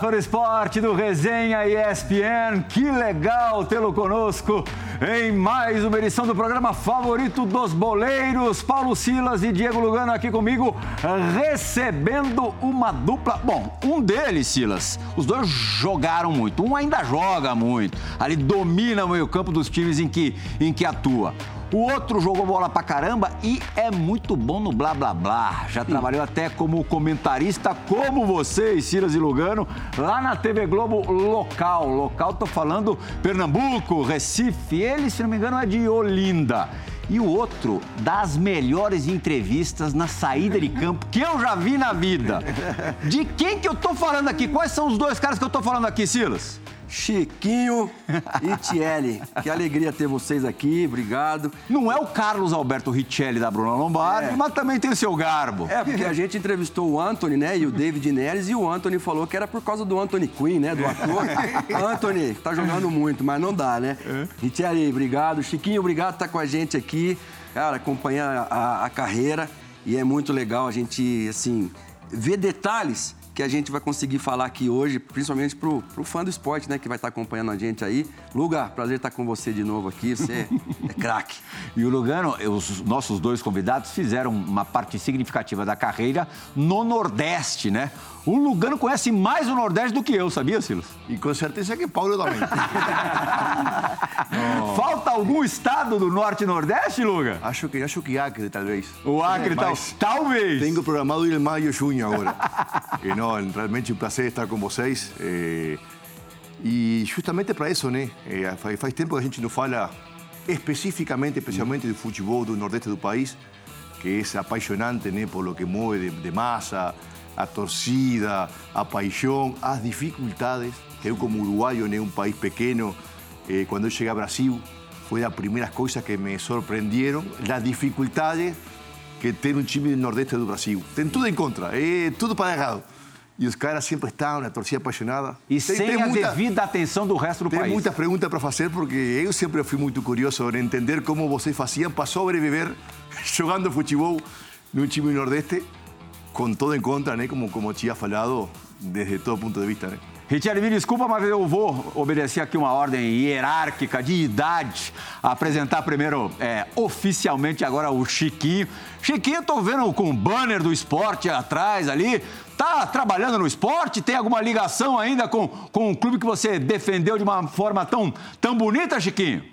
Do esporte do Resenha ESPN, que legal tê-lo conosco em mais uma edição do programa favorito dos boleiros. Paulo Silas e Diego Lugano aqui comigo, recebendo uma dupla. Bom, um deles, Silas, os dois jogaram muito, um ainda joga muito, ali domina o meio-campo dos times em que, em que atua. O outro jogou bola pra caramba e é muito bom no blá blá blá. Já Sim. trabalhou até como comentarista, como você, Silas e Lugano, lá na TV Globo local. Local, tô falando Pernambuco, Recife. Ele, se não me engano, é de Olinda. E o outro, das melhores entrevistas na saída de campo que eu já vi na vida. De quem que eu tô falando aqui? Quais são os dois caras que eu tô falando aqui, Silas? Chiquinho e Tielli. Que alegria ter vocês aqui, obrigado. Não é o Carlos Alberto Richelli da Bruna Lombardi, é. mas também tem o seu garbo. É, porque a gente entrevistou o Anthony, né, e o David Neres, e o Anthony falou que era por causa do Anthony Quinn, né, do ator. Anthony, tá jogando muito, mas não dá, né? É. Richelli, obrigado. Chiquinho, obrigado por estar com a gente aqui. Cara, acompanhar a, a carreira e é muito legal a gente, assim, ver detalhes que a gente vai conseguir falar aqui hoje, principalmente pro, pro fã do esporte, né, que vai estar acompanhando a gente aí. Luga, prazer estar com você de novo aqui, você é craque. E o Lugano, os nossos dois convidados fizeram uma parte significativa da carreira no Nordeste, né? O Lugano conhece mais o Nordeste do que eu, sabia, Silas? E com certeza que Paulo também. Falta algum estado do Norte e Nordeste, Luga? Acho que, acho que Acre, talvez. O Acre, tal, talvez. Tenho programado ir em maio e junho agora. e não, realmente um prazer estar com vocês. Eh, e justamente para isso, né? Eh, faz, faz tempo que a gente não fala especificamente, especialmente do futebol do Nordeste do país, que é apaixonante, né? Por lo que move de, de massa a torcida, a paixão, as dificuldades. Eu, como uruguaio, né, um país pequeno, eh, quando eu cheguei ao Brasil, foi das primeiras coisas que me surpreenderam, as dificuldades que tem um time do Nordeste do Brasil. Tem tudo em contra, é tudo para errado. E os caras sempre estão na torcida apaixonada. E tem, sem tem a muita, devida atenção do resto do tem país. Tem muitas perguntas para fazer, porque eu sempre fui muito curioso em entender como vocês faziam para sobreviver jogando futebol num time do Nordeste com todo em contra, né? Como, como tinha falado, desde todo ponto de vista, né? Richard, me desculpa, mas eu vou obedecer aqui uma ordem hierárquica de idade. Apresentar primeiro, é, oficialmente, agora o Chiquinho. Chiquinho, tô vendo com o banner do esporte atrás ali. Tá trabalhando no esporte? Tem alguma ligação ainda com, com o clube que você defendeu de uma forma tão, tão bonita, Chiquinho?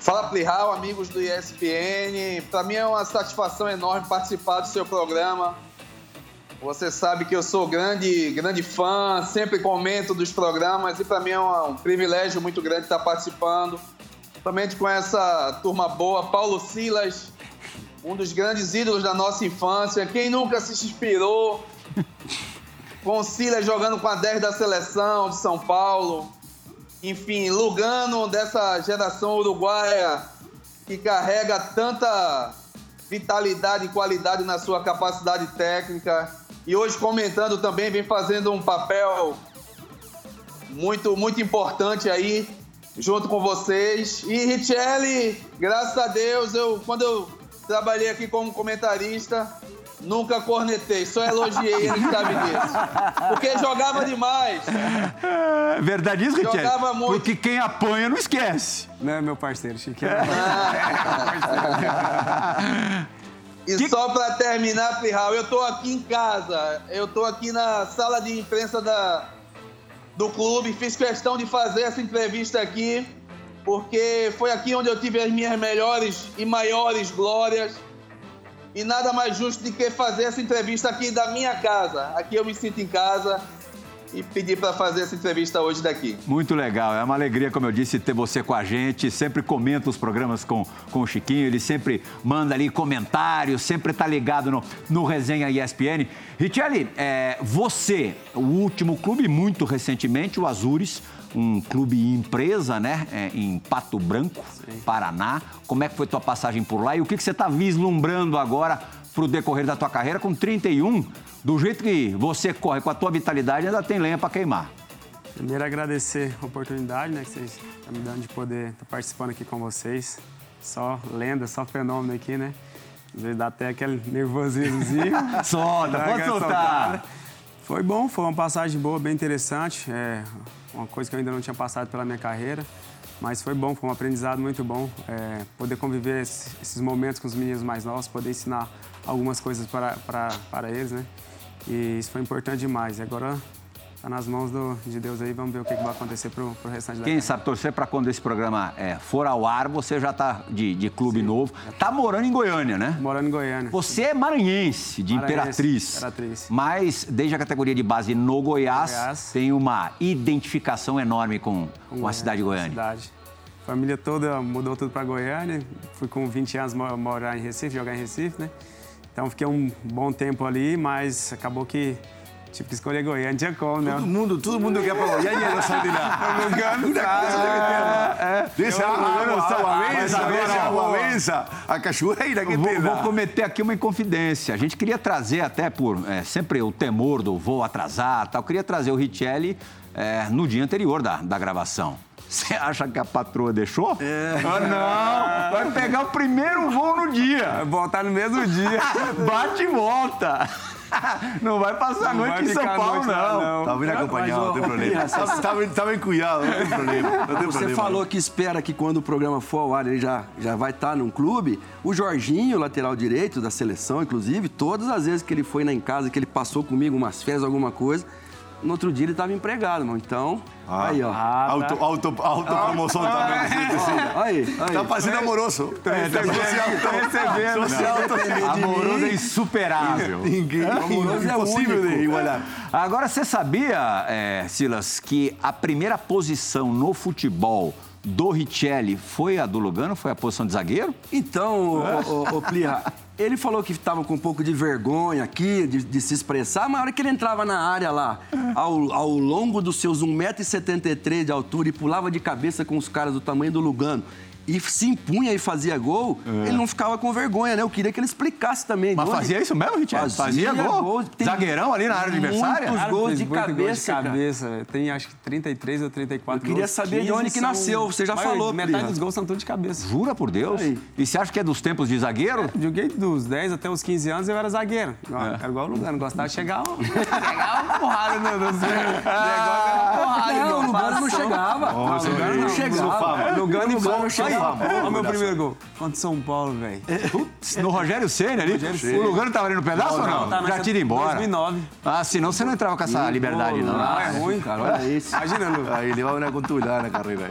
Fala Plihal, amigos do ESPN. Para mim é uma satisfação enorme participar do seu programa. Você sabe que eu sou grande, grande fã, sempre comento dos programas e para mim é um, privilégio muito grande estar participando. Somente com essa turma boa, Paulo Silas, um dos grandes ídolos da nossa infância. Quem nunca se inspirou com o Silas jogando com a 10 da seleção de São Paulo? enfim, Lugano dessa geração uruguaia que carrega tanta vitalidade e qualidade na sua capacidade técnica. E hoje comentando também, vem fazendo um papel muito, muito importante aí, junto com vocês. E Richelli, graças a Deus, eu, quando eu trabalhei aqui como comentarista, Nunca cornetei, só elogiei, ele sabe disso. Porque jogava demais. É verdade isso, Richard? Jogava muito. Porque quem apanha não esquece. Não é meu parceiro, Chiquinho. e que... só para terminar, Pirral, eu tô aqui em casa. Eu tô aqui na sala de imprensa da, do clube. Fiz questão de fazer essa entrevista aqui, porque foi aqui onde eu tive as minhas melhores e maiores glórias e nada mais justo do que fazer essa entrevista aqui da minha casa. Aqui eu me sinto em casa e pedir para fazer essa entrevista hoje daqui. Muito legal, é uma alegria, como eu disse, ter você com a gente. Sempre comenta os programas com, com o Chiquinho, ele sempre manda ali comentários, sempre está ligado no, no Resenha ESPN. Richelli, é, você, o último clube, muito recentemente, o Azures, um clube empresa, né, é, em Pato Branco, Sim. Paraná. Como é que foi tua passagem por lá e o que, que você está vislumbrando agora para o decorrer da tua carreira com 31? Do jeito que você corre com a tua vitalidade, ainda tem lenha para queimar. Primeiro agradecer a oportunidade né, que vocês estão me dando de poder estar participando aqui com vocês. Só lenda, só fenômeno aqui, né? Às vezes dá até aquele nervosismozinho. Solta, pode soltar. Foi bom, foi uma passagem boa, bem interessante. É uma coisa que eu ainda não tinha passado pela minha carreira. Mas foi bom, foi um aprendizado muito bom. É, poder conviver esses momentos com os meninos mais novos, poder ensinar algumas coisas para, para, para eles, né? E isso foi importante demais. E agora Está nas mãos do, de Deus aí, vamos ver o que, que vai acontecer para o restante da Quem sabe torcer para quando esse programa é, for ao ar, você já está de, de clube Sim. novo. Está morando em Goiânia, né? Morando em Goiânia. Você é maranhense, de maranhense, Imperatriz. Imperatriz. Mas desde a categoria de base no Goiás, Goiás. tem uma identificação enorme com, com, com a cidade de Goiânia. Cidade. Família toda mudou tudo para Goiânia. Fui com 20 anos morar em Recife, jogar em Recife, né? Então fiquei um bom tempo ali, mas acabou que Que escolher Goiânia, tinha como, né? Todo mundo, todo mundo quer para Goiânia não sai de lá. Lugano, é, Deixa a deixa a Guavença, a cachoeira que vou, tem Vou cometer aqui uma inconfidência. A gente queria trazer até por é, sempre o temor do voo atrasar tal, queria trazer o Richelli é, no dia anterior da, da gravação. Você acha que a patroa deixou? É. Ah, não! Vai pegar o primeiro voo no dia. Vai voltar no mesmo dia. Bate e volta. Não vai passar a noite em São Paulo, não. não. Tá vindo acompanhar, não tem problema. Tava, tava em Cunhal, não tem problema. Não tem Você problema, falou que espera que quando o programa for ao ar, ele já, já vai estar tá num clube. O Jorginho, lateral direito da seleção, inclusive, todas as vezes que ele foi na em casa, que ele passou comigo umas férias, alguma coisa, no outro dia ele estava empregado, mano. Então, ah, aí, ó. Ah, auto, auto, auto promoção ah, também. É. Aí, aí. Tá fazendo amoroso. Tá recebendo. Tá recebendo. Social Amoroso é insuperável. Ninguém. Amoroso é impossível de igualar. Agora, você sabia, é, Silas, que a primeira posição no futebol do Richelli foi a do Lugano? Foi a posição de zagueiro? Então, é. ô, ô, Plia, ele falou que estava com um pouco de vergonha aqui, de, de, se expressar, mas na hora que ele entrava na área lá, ao, ao longo dos seus 1,73m de altura e pulava de cabeça com os caras do tamanho do Lugano, e se impunha e fazia gol, é. ele não ficava com vergonha, né? Eu queria que ele explicasse também. Mas fazia isso mesmo, Richard? Fazia, fazia gol? gol. Zagueirão ali na área adversária? Muitos gols de cabeça, gols de cabeça. Tem acho que 33 ou 34 Eu queria gols. saber de onde que nasceu, você já falou. Metade dos gols são todos de cabeça. Jura por Deus? Aí. E você acha que é dos tempos de zagueiro? É, joguei dos 10 até os 15 anos, eu era zagueiro. É. Era igual o Lugano, gostava de chegar, chegar uma porrada no, no negócio. Era porrada. Não, o Lugano não chegava. O Lugano não chegava. Lugano não chegava primeiro gol? Contra São Paulo, velho. No Rogério Senna ali? Rogério O Lugano tava ali no pedaço ou não? não? Já tira embora. 2009. Ah, senão você não entrava com essa liberdade, não. Não, é ruim, cara. Olha isso. Imagina, Lu. Aí levava uma cotovelada na carreira.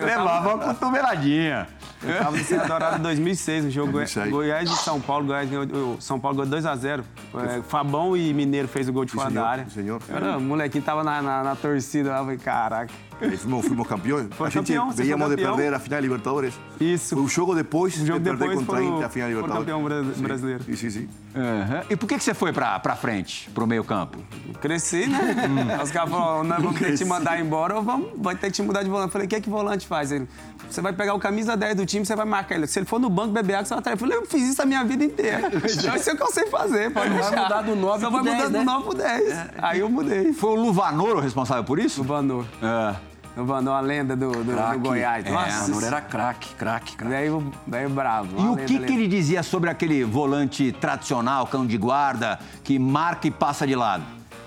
Levava uma cotoveladinha. Eu tava no Serra Dourada em 2006, um jogo Goiás e São Paulo. Goiás ganhou, São Paulo ganhou 2x0. É, Fabão e Mineiro fez o gol de fora da área. Senhor. O molequinho tava na, na, na torcida lá, falei, caraca. E fuimos, fuimos campeões. Foi a gente veíamos de perder a final de Libertadores. Isso. Foi o jogo depois o jogo de perder contra a Inter a final de Libertadores. campeão brasileiro. Sim, sim, sim. Uhum. E por que, que você foi pra, pra frente, pro meio campo? Cresci, né? Hum. Os caras falaram, nós vamos ter que te mandar embora ou vamos, vai ter que te mudar de volante. Eu falei, o que é que volante faz? Ele, você vai pegar o camisa 10 do time, você vai marcar ele. Se ele for no banco beber água, você vai atrás. Eu falei, eu fiz isso a minha vida inteira. Então, isso é o que eu sei fazer, pode deixar. Vai mudar do 9 Só vai mudar né? do 9 pro 10. É. Aí eu mudei. Foi o Luvanor o responsável por isso? Luvanor. É. O Vanor, a lenda do, do, do Goiás. É, Nossa, o Vanor era craque, craque, craque. Veio, veio bravo. E o que, que ele dizia sobre aquele volante tradicional, cão de guarda, que marca e passa de lado?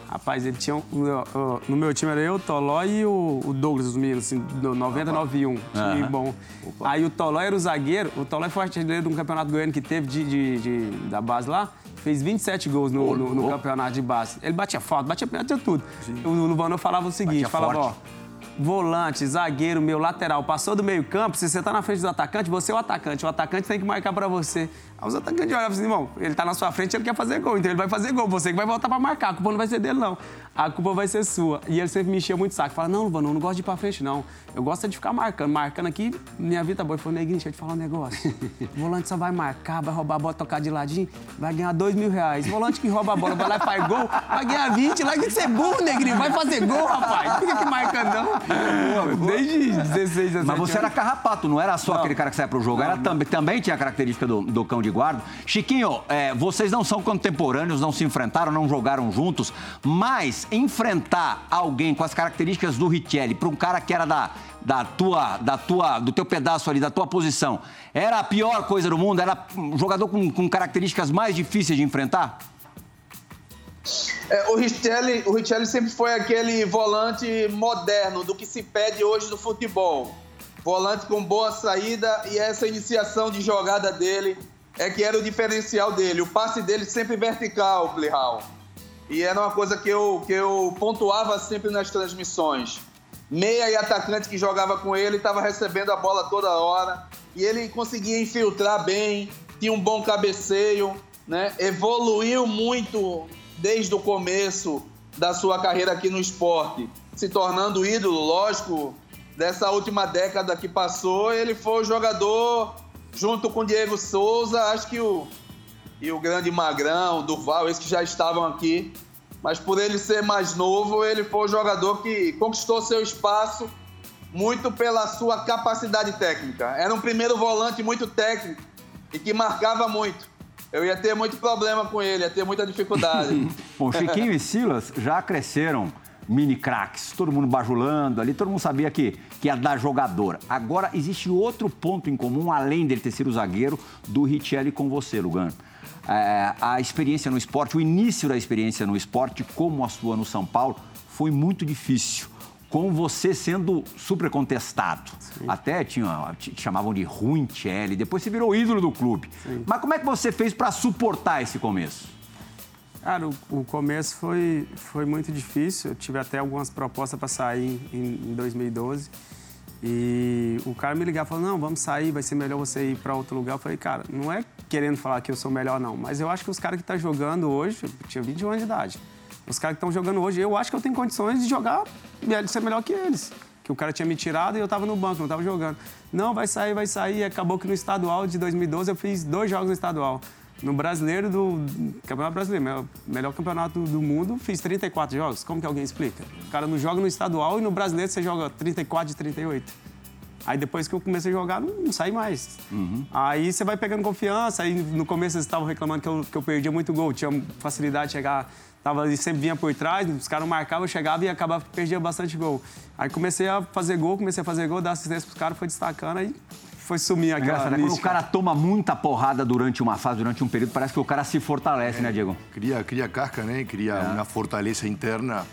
Rapaz, ele tinha. Um, no meu time era eu, o Toló e o, o Douglas, os meninos, assim, 90, 91. Time bom. Opa. Aí o Toló era o zagueiro. O Toló foi artilheiro de um campeonato goiano que teve de, de, de, da base lá. Fez 27 gols no, no, no campeonato de base. Ele batia falta, batia, batia tudo. Sim. O Luvanor falava o seguinte: batia falava, forte. ó volante, zagueiro, meu lateral, passou do meio campo, se você tá na frente do atacante, você é o atacante. O atacante tem que marcar para você. Aí os atacantes olham assim, irmão, ele tá na sua frente, ele quer fazer gol, então ele vai fazer gol. Você que vai voltar para marcar, a culpa não vai ser dele, não. A culpa vai ser sua. E ele sempre me enchia muito saco. Fala, não, Luvan, não, não gosto de ir pra frente, não. Eu gosto de ficar marcando. Marcando aqui, minha vida tá boa. Ele falou, neguinho, deixa eu te falar um negócio. O volante só vai marcar, vai roubar a bola, tocar de ladinho, vai ganhar dois mil reais. O volante que rouba a bola, vai lá e faz gol, vai ganhar 20. Lá que você é burro, negrinho, vai fazer gol, rapaz. Fica aqui marcando, não. Desde 16, 17 Mas você era carrapato, não era só não. aquele cara que saia pro jogo. Não, era também, também tinha a característica do, do cão de guarda. Chiquinho, é, vocês não são contemporâneos, não se enfrentaram, não jogaram juntos, mas enfrentar alguém com as características do Richelli para um cara que era da, da tua, da tua, do teu pedaço ali, da tua posição, era a pior coisa do mundo? Era um jogador com, com características mais difíceis de enfrentar? É, o, Richelli, o Richelli sempre foi aquele volante moderno do que se pede hoje no futebol. Volante com boa saída e essa iniciação de jogada dele é que era o diferencial dele. O passe dele sempre vertical, Plihal. E era uma coisa que eu, que eu pontuava sempre nas transmissões. Meia e atacante que jogava com ele estava recebendo a bola toda hora e ele conseguia infiltrar bem, tinha um bom cabeceio, né? evoluiu muito desde o começo da sua carreira aqui no esporte, se tornando ídolo, lógico, dessa última década que passou, ele foi o jogador, junto com Diego Souza, acho que o, e o grande Magrão, Durval, esses que já estavam aqui, mas por ele ser mais novo, ele foi o jogador que conquistou seu espaço muito pela sua capacidade técnica. Era um primeiro volante muito técnico e que marcava muito. Eu ia ter muito problema com ele, ia ter muita dificuldade. Bom, Chiquinho e Silas já cresceram mini craques, todo mundo bajulando ali, todo mundo sabia que, que ia dar jogador. Agora, existe outro ponto em comum, além dele ter sido zagueiro, do Richelli com você, Lugano. É, a experiência no esporte, o início da experiência no esporte, como a sua no São Paulo, foi muito difícil com você sendo super contestado. Sim. Até tinha, te chamavam de ruim Tchelle, depois você virou ídolo do clube. Sim. Mas como é que você fez para suportar esse começo? Cara, o, o, começo foi, foi muito difícil. Eu tive até algumas propostas para sair em, em 2012. E o cara me ligava e falou: Não, vamos sair, vai ser melhor você ir para outro lugar. Eu falei: Cara, não é querendo falar que eu sou melhor, não, mas eu acho que os caras que estão tá jogando hoje, eu tinha 21 anos de idade os caras que estão jogando hoje, eu acho que eu tenho condições de jogar, de ser melhor que eles. Que o cara tinha me tirado e eu estava no banco, não estava jogando. Não, vai sair, vai sair. Acabou que no estadual de 2012 eu fiz dois jogos no estadual. No brasileiro do. Campeonato Brasileiro, melhor campeonato do mundo, fiz 34 jogos. Como que alguém explica? O cara não joga no estadual e no brasileiro você joga 34 de 38. Aí depois que eu comecei a jogar, não, não saí mais. Uhum. Aí você vai pegando confiança. Aí no começo eles estavam reclamando que eu, que eu perdia muito gol, tinha facilidade de chegar Tava, ele sempre vinha por trás, os caras marcavam, eu chegava e acabava perdia bastante gol. Aí comecei a fazer gol, comecei a fazer gol, dar assistência pros caras, foi destacando, aí foi sumir aquela é Quando o cara toma muita porrada durante uma fase, durante um período, parece que o cara se fortalece, é, né, Diego? Cria, cria casca, né? Cria é. uma fortaleza interna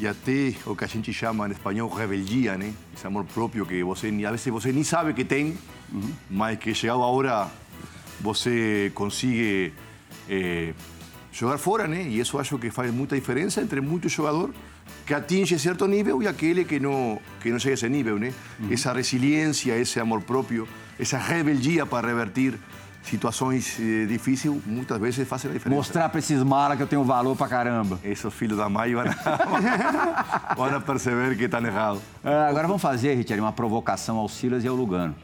e até o que a gente chama em espanhol rebeldia, né? Esse amor próprio que você, às vezes você nem sabe que tem, uhum. mas que chegado a hora você consegue... Eh, jogar fora, né? E isso acho que faz muita diferença entre muito jogador que atinge certo nível e aquele que não que não chega a esse nível, né? Uhum. Essa resiliência, esse amor próprio, essa rebeldia para revertir situações eh, difíceis, muitas vezes fazem a diferença. Mostrar para esses malas que eu tenho valor para caramba. Esses filhos da mãe vão, vão perceber que estão errados. É, agora vamos fazer, Richard, uma provocação ao Silas e ao Lugano.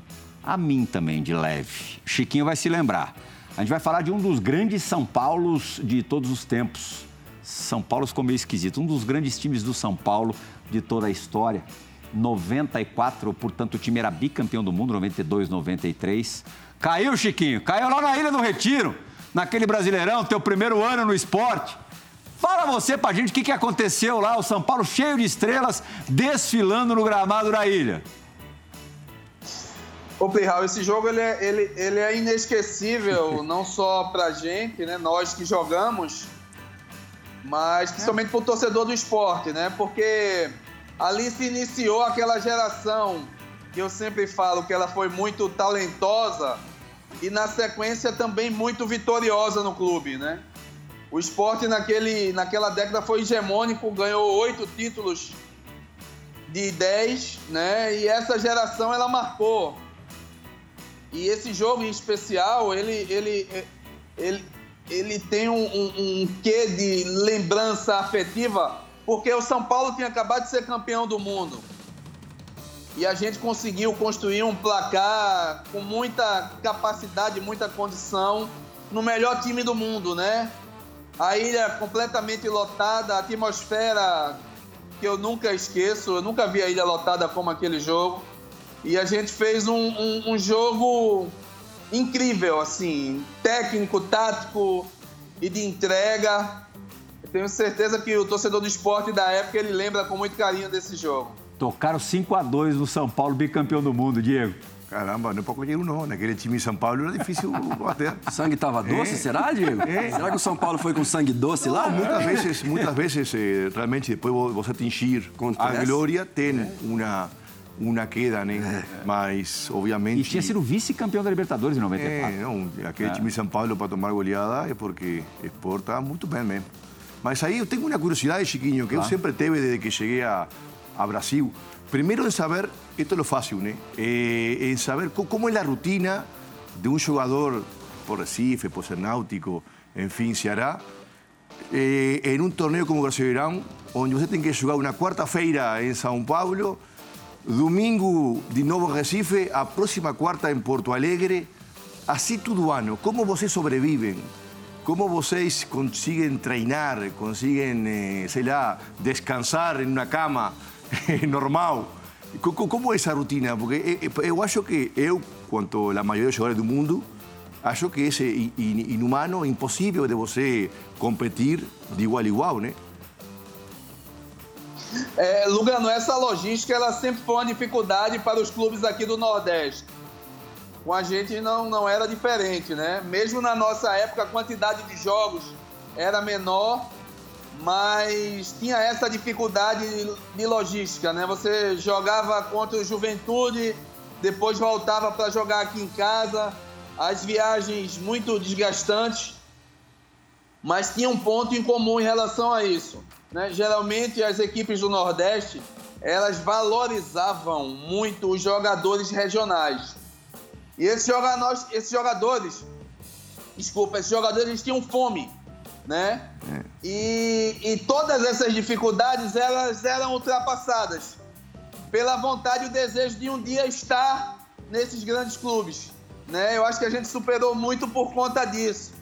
A mim também, de leve. Chiquinho vai se lembrar. A gente vai falar de um dos grandes São Paulos de todos os tempos. São Paulo ficou meio esquisito. Um dos grandes times do São Paulo de toda a história. 94, portanto, o time era bicampeão do mundo, 92, 93. Caiu, Chiquinho, caiu lá na Ilha do Retiro, naquele Brasileirão, teu primeiro ano no esporte. Fala você pra gente o que, que aconteceu lá, o São Paulo cheio de estrelas, desfilando no gramado da ilha. Ô, Plihal, esse jogo ele é, ele, ele é inesquecível, não só pra gente, né, nós que jogamos, mas principalmente pro torcedor do esporte, né? Porque ali se iniciou aquela geração que eu sempre falo que ela foi muito talentosa e na sequência também muito vitoriosa no clube, né? O esporte naquele, naquela década foi hegemônico, ganhou oito títulos de dez, né? E essa geração ela marcou e esse jogo em especial, ele, ele, ele, ele tem um, um, um quê de lembrança afetiva, porque o São Paulo tinha acabado de ser campeão do mundo. E a gente conseguiu construir um placar com muita capacidade, muita condição, no melhor time do mundo, né? A ilha completamente lotada, a atmosfera que eu nunca esqueço, eu nunca vi a ilha lotada como aquele jogo. E a gente fez um, um, um jogo incrível, assim, técnico, tático e de entrega. Eu tenho certeza que o torcedor do esporte da época ele lembra com muito carinho desse jogo. Tocaram 5 a 2 no São Paulo, bicampeão do mundo, Diego. Caramba, não é qualquer um, não. Naquele time de São Paulo era difícil bater. Sangue estava doce, é. será, Diego? É. Será que o São Paulo foi com sangue doce lá? Muitas vezes, muitas vezes eh, realmente, depois você atingir a glória, tem uma uma queda, né? É. Mas, obviamente... E tinha sido vice-campeão da Libertadores em 94. É, não, aquele é. time de São Paulo para tomar goleada é porque está muito bem mesmo. Mas aí eu tenho uma curiosidade, Chiquinho, que ah. eu sempre teve desde que cheguei a, a Brasil. Primeiro em saber, isto é o fácil, né? Eh, em saber como é a rotina de um jogador por Recife, por ser náutico, enfim, Ceará, eh, em um torneio como o Brasileirão, onde você tem que jogar uma quarta-feira em São Paulo Domingo de novo Recife, a próxima quarta em Porto Alegre. Assim todo ano. Como vocês sobrevivem? Como vocês conseguem treinar, conseguem, eh, sei lá, descansar em uma cama normal? Como é essa rotina? Porque eu acho que eu, quanto a maioria dos jogadores do mundo, acho que é inhumano, impossível de você competir de igual a igual, né? É, Lugano, essa logística ela sempre foi uma dificuldade para os clubes aqui do Nordeste. Com a gente não, não era diferente, né? Mesmo na nossa época, a quantidade de jogos era menor, mas tinha essa dificuldade de logística, né? Você jogava contra o Juventude, depois voltava para jogar aqui em casa, as viagens muito desgastantes, mas tinha um ponto em comum em relação a isso né? Geralmente as equipes do Nordeste elas valorizavam muito os jogadores regionais. E esses jogadores, esses jogadores, desculpa, esses jogadores tinham fome, né? É. E, e todas essas dificuldades elas eram ultrapassadas pela vontade e o desejo de um dia estar nesses grandes clubes, né? Eu acho que a gente superou muito por conta disso.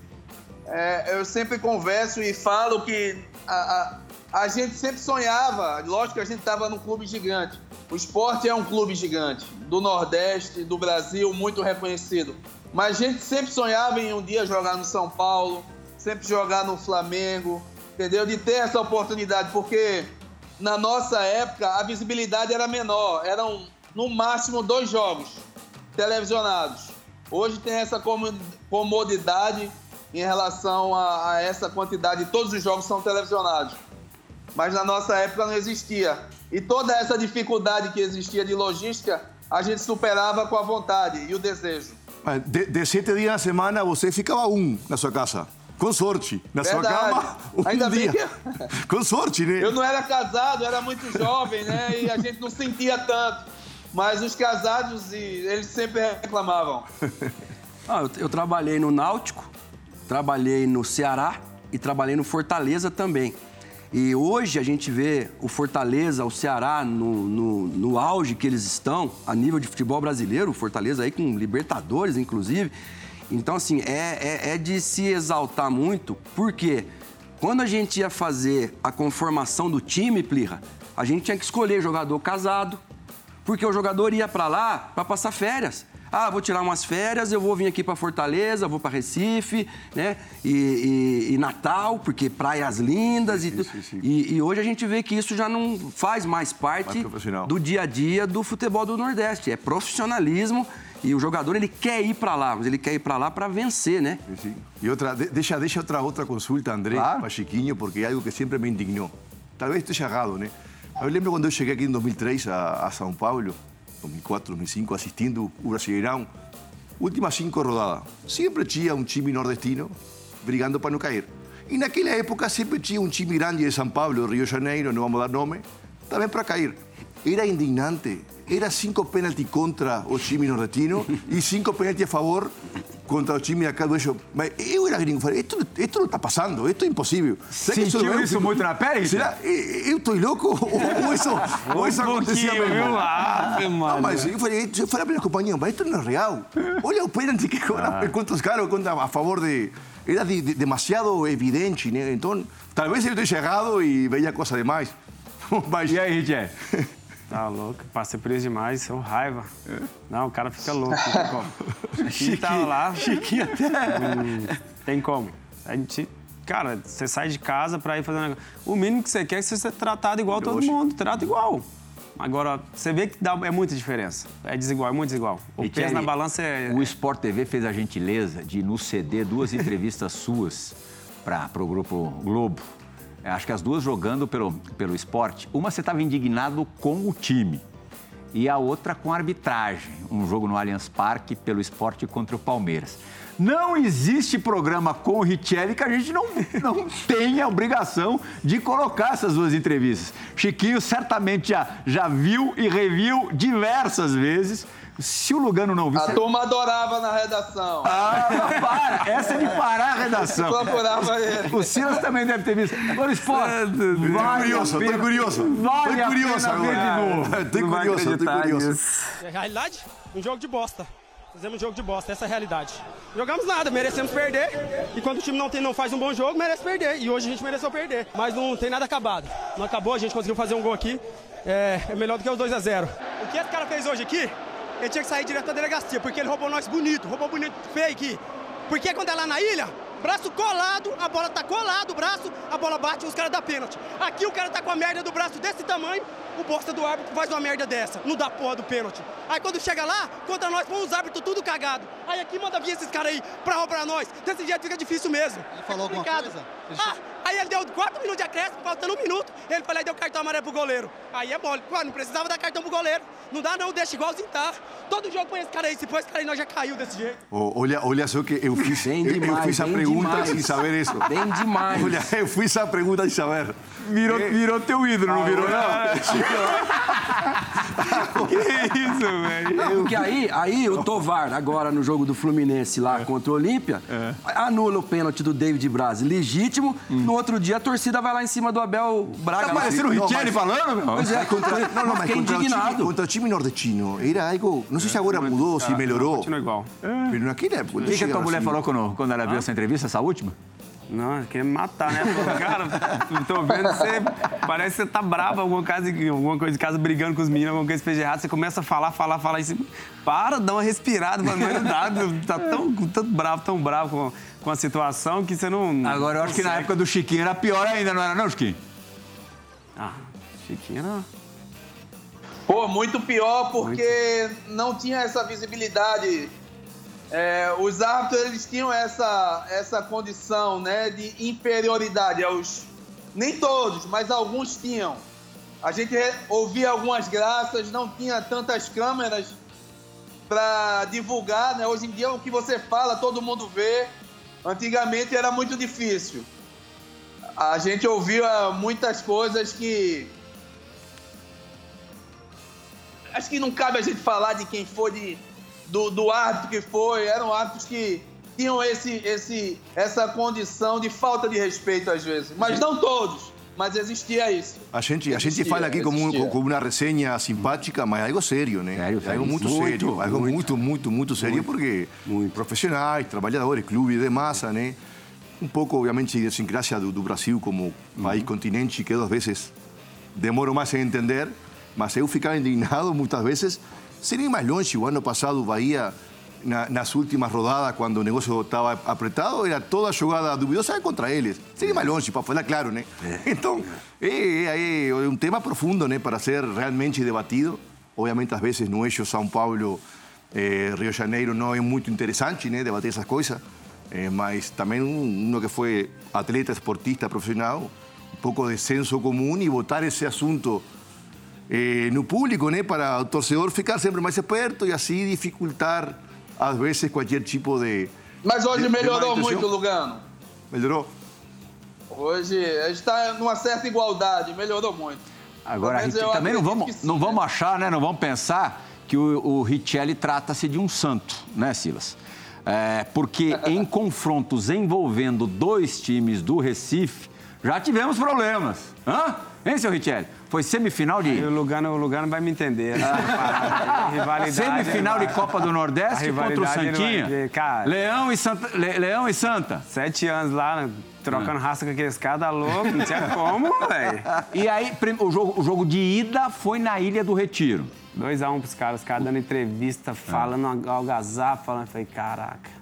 É, eu sempre converso e falo que a, a a gente sempre sonhava, lógico que a gente estava num clube gigante. O esporte é um clube gigante, do Nordeste, do Brasil, muito reconhecido. Mas a gente sempre sonhava em um dia jogar no São Paulo, sempre jogar no Flamengo, entendeu? De ter essa oportunidade, porque na nossa época a visibilidade era menor, eram no máximo dois jogos televisionados. Hoje tem essa comodidade em relação a, a essa quantidade, todos os jogos são televisionados mas na nossa época não existia. E toda essa dificuldade que existia de logística, a gente superava com a vontade e o desejo. De, de sete dias na semana, você ficava um na sua casa. Com sorte. Na Verdade. sua cama, um Ainda dia. Que... Com sorte, né? Eu não era casado, era muito jovem, né? E a gente não sentia tanto. Mas os casados, eles sempre reclamavam. Ah, eu, eu trabalhei no Náutico, trabalhei no Ceará e trabalhei no Fortaleza também. E hoje a gente vê o Fortaleza, o Ceará no, no, no, auge que eles estão, a nível de futebol brasileiro, o Fortaleza aí com Libertadores, inclusive. Então, assim, é, é, é de se exaltar muito, porque quando a gente ia fazer a conformação do time, Plirra, a gente tinha que escolher jogador casado, porque o jogador ia para lá para passar férias. Ah, vou tirar umas férias, eu vou vir aqui para Fortaleza, vou para Recife, né? E, e, e, Natal, porque praias lindas e, sim, sim. e, e hoje a gente vê que isso já não faz mais parte do dia a dia do futebol do Nordeste. É profissionalismo e o jogador ele quer ir para lá, mas ele quer ir para lá para vencer, né? Sim. E outra, deixa, deixa outra outra consulta, André, claro. para Chiquinho, porque é algo que sempre me indignou. Talvez esteja errado, né? Eu lembro quando eu cheguei aqui em 2003 a, a São Paulo 2004, 2005, assistindo o Brasileirão. Últimas cinco rodadas. Sempre tinha um time nordestino brigando para não cair. E naquela época sempre tinha um time grande de São Paulo, Rio de Janeiro, não vamos dar nome, também para cair. Era indignante. Era cinco pênaltis contra o time nordestino e cinco pênaltis a favor contra o time acá. Mas eu era gringo, falei, isto, isto não está passando, isto é impossível. Sentiu isso, isso muito na pele? Será? Eu estou louco? Ou, isso, ou isso acontecia mesmo? Viu? Ah, não, mas eu falei, eu falei para minha companhia, mas isto não é real. Olha o pênalti que ah. contra os caras, contra, a favor de... Era de, de, demasiado evidente, né? Então, talvez eu esteja errado e veia coisa demais. Mas... E aí, Richard? Tá louco, passei por isso demais, são raiva. É? Não, o cara fica louco, não tem como. Chiquinho tava lá. Chiquinho até. Hum, tem como. A gente, cara, você sai de casa pra ir fazer um negócio. O mínimo que você quer é que você seja tratado igual todo mundo, trata igual. Agora, você vê que dá, é muita diferença. É desigual, é muito desigual. O E, peso na balança é. O Sport TV fez a gentileza de nos ceder duas entrevistas suas para o Grupo Globo. É, Acho que as duas jogando pelo, pelo esporte. Uma você estava indignado com o time e a outra com a arbitragem. Um jogo no Allianz Parque pelo esporte contra o Palmeiras. Não existe programa com o Richelli que a gente não, não tenha obrigação de colocar essas duas entrevistas. Chiquinho certamente já, já viu e reviu diversas vezes. Se o Lugano não viu... A você- turma adorava na redação. Ah, para! Essa é de parar a redação. Procurava ele. O Silas também deve ter visto. Agora, Sport, vale curioso, a tô curioso. Vale Tô a curioso pena ver de agora. novo. Tô Não curioso, tô acreditar curioso. É realidade? Um jogo de bosta. Fizemos um jogo de bosta, essa é a realidade. Jogamos nada, merecemos perder. E quando o time não, tem, não faz um bom jogo, merece perder. E hoje a gente mereceu perder. Mas não tem nada acabado. Não acabou, a gente conseguiu fazer um gol aqui. É, é melhor do que os 2 a 0 O que esse cara fez hoje aqui, ele tinha que sair direto da delegacia, porque ele roubou nós bonito, roubou bonito feio aqui. Porque quando é lá na ilha, braço colado, a bola tá colado, o braço, a bola bate e os caras dão pênalti. Aqui o cara tá com a merda do braço desse tamanho, o bosta do árbitro faz uma merda dessa, não dá porra do pênalti. Aí quando chega lá, contra nós, põe os árbitros tudo cagado. Aí aqui manda vir esses caras aí pra roubar nós. Desse jeito fica difícil mesmo. Ele falou alguma coisa? Ah, aí ele deu 4 minutos de acréscimo, faltando um minuto, ele foi lá e deu cartão amarelo pro goleiro. Aí é mole. Ué, não precisava dar cartão pro goleiro. Não dá não, deixa igualzinho tá. Todo jogo põe esse cara aí, se põe esse cara aí, nós já caiu desse jeito. Oh, olha, olha só que eu fiz, Bem eu, eu demais, fiz a bem pergunta demais. sem saber isso. Bem demais. Olha, eu fiz a pergunta sem saber. Virou, virou teu ídolo, não virou, não? Que isso, velho? Não, porque aí, aí o Tovar, agora no jogo do Fluminense lá contra o Olímpia, anula o pênalti do David Braz, legítimo. No outro dia a torcida vai lá em cima do Abel Braga. Tá parecendo o Não, Richelli mas- falando, meu? Pois é, contra, Não, não, mas contra o, time, indignado. contra o time nordestino era algo. Não sei se agora mudou, se melhorou. Continua igual. Mas naquela época. O que, que a tua mulher falou quando, quando ela viu essa entrevista, essa última? Não, quer me matar, né? Cara, tô vendo você. Parece que você tá bravo, alguma coisa, alguma coisa de casa, brigando com os meninos, alguma coisa que fez errado. Você começa a falar, falar, falar em cima. Para, dá uma respirada, mas não dá. Tá tão, tão bravo, tão bravo com, com a situação que você não. Agora, eu acho que na época do Chiquinho era pior ainda, não era não, Chiquinho? Ah, Chiquinho não. Pô, muito pior porque não tinha essa visibilidade. É, os árbitros eles tinham essa, essa condição né, de inferioridade aos. Nem todos, mas alguns tinham. A gente ouvia algumas graças, não tinha tantas câmeras para divulgar. Né? Hoje em dia o que você fala, todo mundo vê. Antigamente era muito difícil. A gente ouvia muitas coisas que acho que não cabe a gente falar de quem foi, de, do, do árbitro que foi. Eram árbitros que tinham esse, esse, essa condição de falta de respeito às vezes. Mas não todos, mas existia isso. A gente, a gente Existia, fala aqui como, um- existia. como uma resenha simpática, mas é algo sério, né? Sério, é algo muito, seríssimo. sério. Algo muito, muito, muito sério, porque profissionais, trabalhadores, clubes de massa, né? Um pouco, obviamente, a idiosincrasia do, do Brasil como país continente que às vezes demoro mais em entender, mas eu ficava indignado muitas vezes. Sem ir mais longe, o ano passado, o Bahia, na- nas últimas rodadas, quando o negócio estava apertado, era toda jogada duvidosa contra eles. Sem ir mais longe, para falar claro, né? Então, é, é- é um tema profundo, né, para ser realmente debatido. Obviamente, às vezes, no eixo São Paulo, eh, Rio de Janeiro, não é muito interessante, né, debater essas coisas. Eh, mas também um, um que foi atleta, esportista, profissional, um pouco de senso comum e botar esse assunto eh, no público, né, para o torcedor ficar sempre mais esperto e assim dificultar, às vezes, qualquer tipo de. Mas hoje de- de melhorou intenção. muito, Lugano. Melhorou? Hoje a gente está numa certa igualdade, melhorou muito. Agora, eu também não vamos, que sim, não né? vamos achar, né? Não vamos pensar que o, o Richelli trata-se de um santo, né, Silas? É, porque em confrontos envolvendo dois times do Recife, já tivemos problemas. Hã? Hein, seu Richelli? Foi semifinal de. E o Lugano, o Lugano vai me entender. A rivalidade. Semifinal ele de Copa do Nordeste contra o vai Santinha. ver, cara. Leão e Santa. Le- Leão e Santa. Sete anos lá, né, trocando raça com aqueles caras da louco, não tinha como, velho. E aí, o jogo, o jogo de ida foi na Ilha do Retiro. 2x1 pros caras, os caras dando entrevista, falando uma algazarra, falando. Eu falei, caraca.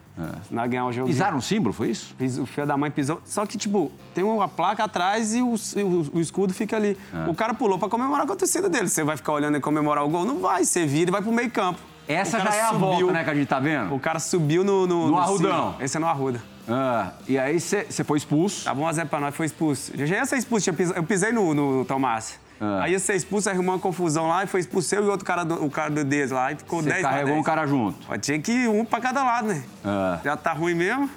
Nós ganhar o jogo. Pisaram o símbolo, foi isso? Pis- O filho da mãe pisou. Só que, tipo, tem uma placa atrás e o, o- o escudo fica ali. É. O cara pulou pra comemorar com a torcida dele. Você vai ficar olhando e comemorar o gol? Não vai. Você vira e vai pro meio campo. Essa já é a subiu. volta, né, que a gente tá vendo? O cara subiu no... No, No Arrudão. cimo. Esse é no Arruda. Ah, e aí você foi expulso. Tava 1x0 pra nós, foi expulso. Eu já ia ser expulso, eu pisei no, no Tomás. Ah. Aí ia ser expulso, arrumou uma confusão lá e foi expulso eu e outro cara, do, o cara do Deus lá. E ficou Você 10 pra carregou 10. um cara junto. Mas Tinha que ir um pra cada lado, né? Ah. Já tá ruim mesmo.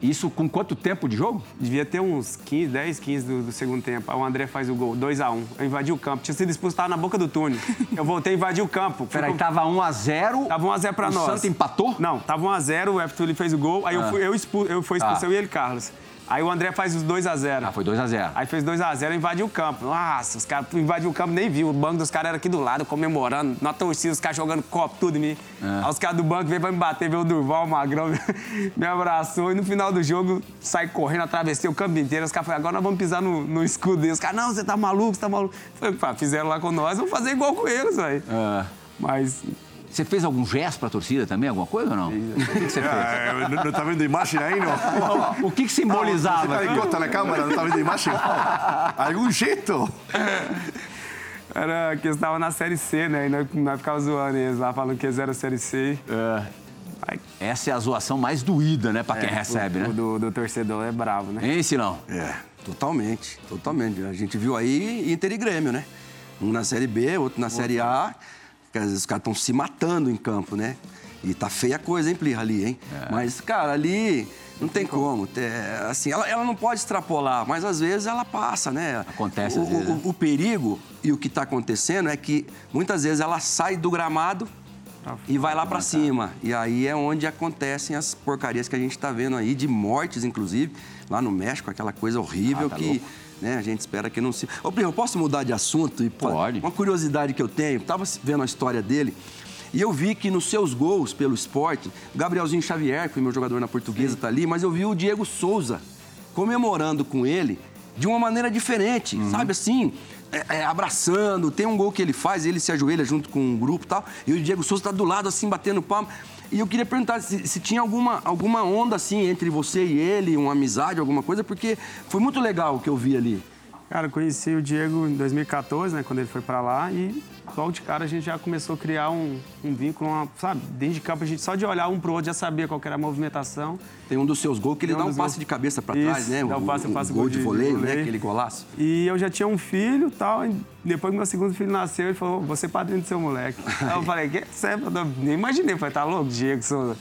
Isso com quanto tempo de jogo? Devia ter uns 15, 10, 15 do, do segundo tempo. Aí o André faz o gol, 2x1. Eu invadi o campo. Tinha sido expulso, tava na boca do túnel. Eu voltei e invadi o campo. Peraí, com- tava 1x0. Tava 1x0 pra o nós. Santos empatou? Não, tava 1x0, o ele fez o gol. Aí eu, fui, eu, expu, eu fui expulso, Ah. eu e ele, Carlos. Aí o André faz os 2x0. Ah, foi 2x0. Aí fez 2x0 e invadiu o campo. Nossa, os caras invadiu o campo, nem viu. O banco dos caras era aqui do lado, comemorando. Na torcida, os caras jogando copo, tudo em mim. É. Aí os caras do banco veio pra me bater, veio o Durval, o Magrão, me abraçou. E no final do jogo, saí correndo, atravessei o campo inteiro. Os caras falaram, agora nós vamos pisar no, no escudo deles. Os caras, não, você tá maluco, você tá maluco. Falei, fizeram lá com nós, vamos fazer igual com eles, velho. Ah, Mas Você fez algum gesto pra torcida também, alguma coisa ou não? O que, que você fez? Ah, ¿no, no está viendo imagen ahí, no? O que, que Você simbolizava? está de costa a la cámara, no está viendo imagen. ¿Algún gesto? era que eles estavam na Série C, né? E nós, nós ficávamos zoando eles lá, falando que eles eram Série C. É, Aí, essa é a zoação mais doída, né, pra quem recebe, o, né? o do, do torcedor é bravo, né? Hein, Silão? É, totalmente, totalmente. A gente viu aí Inter e Grêmio, né? Um na Série B, outro na Série A. Quer dizer, os caras estão se matando em campo, né? E tá feia a coisa, hein, Plirra, ali, hein? Mas, cara, ali não tem como. É, assim, ela, ela não pode extrapolar, mas às vezes ela passa, né? Acontece o, às vezes, o- né? o perigo e o que tá acontecendo é que muitas vezes ela sai do gramado e vai lá pra cima. E aí é onde acontecem as porcarias que a gente tá vendo aí, de mortes, inclusive, lá no México, aquela coisa horrível Ah, tá que louco. né, a gente espera que não se. Ô, Primo, eu posso mudar de assunto? E, Pode. Uma curiosidade que eu tenho, tava vendo a história dele. E eu vi que nos seus gols pelo esporte, o Gabrielzinho Xavier, que foi meu jogador na portuguesa, tá ali, mas eu vi o Diego Souza comemorando com ele de uma maneira diferente, Uhum. sabe assim? é, é, abraçando, tem um gol que ele faz, ele se ajoelha junto com um grupo e tal, e o Diego Souza tá do lado, assim, batendo palma. E eu queria perguntar se, se tinha alguma, alguma onda, assim, entre você e ele, uma amizade, alguma coisa, porque foi muito legal o que eu vi ali. Cara, eu conheci o Diego em 2014, né, quando ele foi pra lá, e logo de cara a gente já começou a criar um, um vínculo, uma, sabe? Dentro de campo, a gente só de olhar um pro outro já sabia qual era a movimentação. Tem um dos seus gols que ele um dá um passe gols. de cabeça pra Isso, trás, né? dá um passe, o, passe, gol gol de de voleio, né? Aquele golaço. E eu já tinha um filho e tal, e depois que meu segundo filho nasceu, ele falou, você é padrinho do seu moleque. Aí eu falei, que sério? Eu nem imaginei, falei, tá louco, Diego Souza?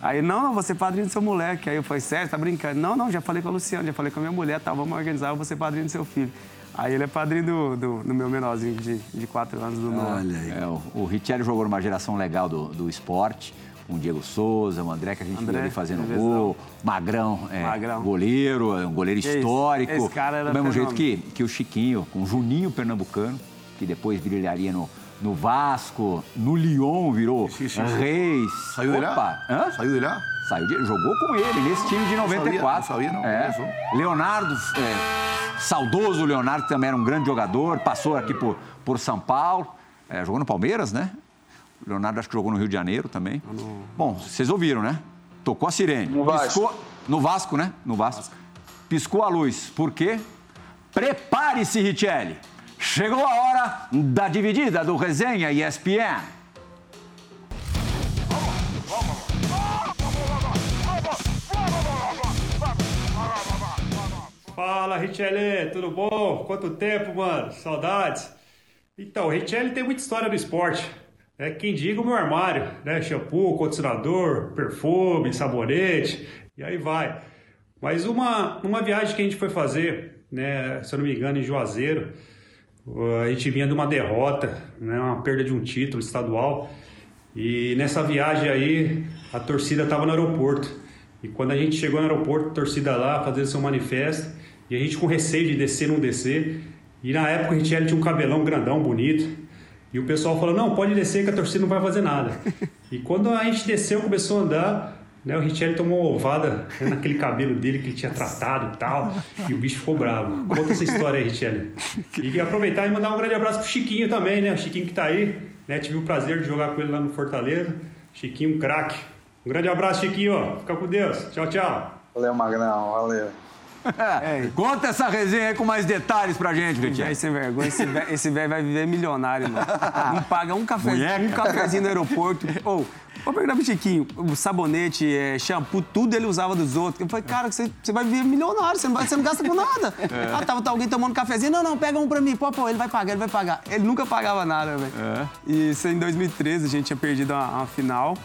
Aí, não, não, você é padrinho do seu moleque. Aí eu falei, sério, tá brincando? Não, não, já falei com a Luciana, já falei com a minha mulher, tá, vamos organizar, eu vou ser padrinho do seu filho. Aí ele é padrinho do, do, do meu menorzinho de, de quatro anos, do Noah. Olha aí. É, o, o Richelli jogou numa geração legal do, do esporte, com o Diego Souza, o André, que a gente viu André, ali fazendo revezão. gol, Magrão, é, Magrão. goleiro, é um goleiro Esse- histórico. esse cara era do mesmo jeito fenômeno. que, que o Chiquinho, com o Juninho Pernambucano, que depois brilharia no, no Vasco, no Lyon virou Sim, sim, sim. Reis. ¿Salió de Opa, lá? hã? ¿Salió de lá? Saiu de, jogou com ele nesse time de 94. não sabia, não. É. Olha só. Leonardo, é, saudoso Leonardo, que também era um grande jogador, passou aqui por, por São Paulo, é, jogou no Palmeiras, né? O Leonardo acho que jogou no Rio de Janeiro também. Bom, vocês ouviram, né? Tocou a sirene. No Vasco. Piscou, no Vasco, né? No Vasco. Piscou a luz. Por quê? Prepare-se, Richelli. Chegou a hora da dividida do Resenha ESPN. Fala, Richelli, tudo bom? Quanto tempo, mano? Saudades. Então, o Richelli tem muita história no esporte. É quem diga o meu armário, né? Shampoo, condicionador, perfume, sabonete, e aí vai. Mas uma, uma viagem que a gente foi fazer, né? Se eu não me engano, em Juazeiro, a gente vinha de uma derrota, né? Uma perda de um título estadual. E nessa viagem aí, a torcida estava no aeroporto. E quando a gente chegou no aeroporto, a torcida lá fazendo seu manifesto, e a gente com receio de descer, não descer. E na época a Richelli tinha um cabelão grandão, bonito. E o pessoal falou: não, pode descer que a torcida não vai fazer nada. e quando a gente desceu, começou a andar, né, o Richelli tomou uma ovada né, naquele cabelo dele que ele tinha tratado e tal. E o bicho ficou bravo. Conta essa história aí, Richelli. E aproveitar e mandar um grande abraço pro Chiquinho também, né? O Chiquinho que tá aí, né? Tive o prazer de jogar com ele lá no Fortaleza. Chiquinho, um craque. Um grande abraço, Chiquinho. Fica com Deus. Tchau, tchau. Valeu, Magrão. Valeu. É, conta essa resenha aí com mais detalhes pra gente, Richard. sem vergonha, esse velho esse velho vai viver milionário, mano. Não paga um, café, Mulher, um cafezinho no aeroporto. Ou, vou perguntar pro Chiquinho, o sabonete, é, shampoo, tudo ele usava dos outros. Eu falei, cara, você, você vai viver milionário, você não, vai- você não gasta com nada. Ah, tava tá alguém tomando cafezinho, não, não, pega um pra mim. Pô, pô, ele vai pagar, ele vai pagar. Ele nunca pagava nada, velho. E isso em 2013, a gente tinha perdido a, a final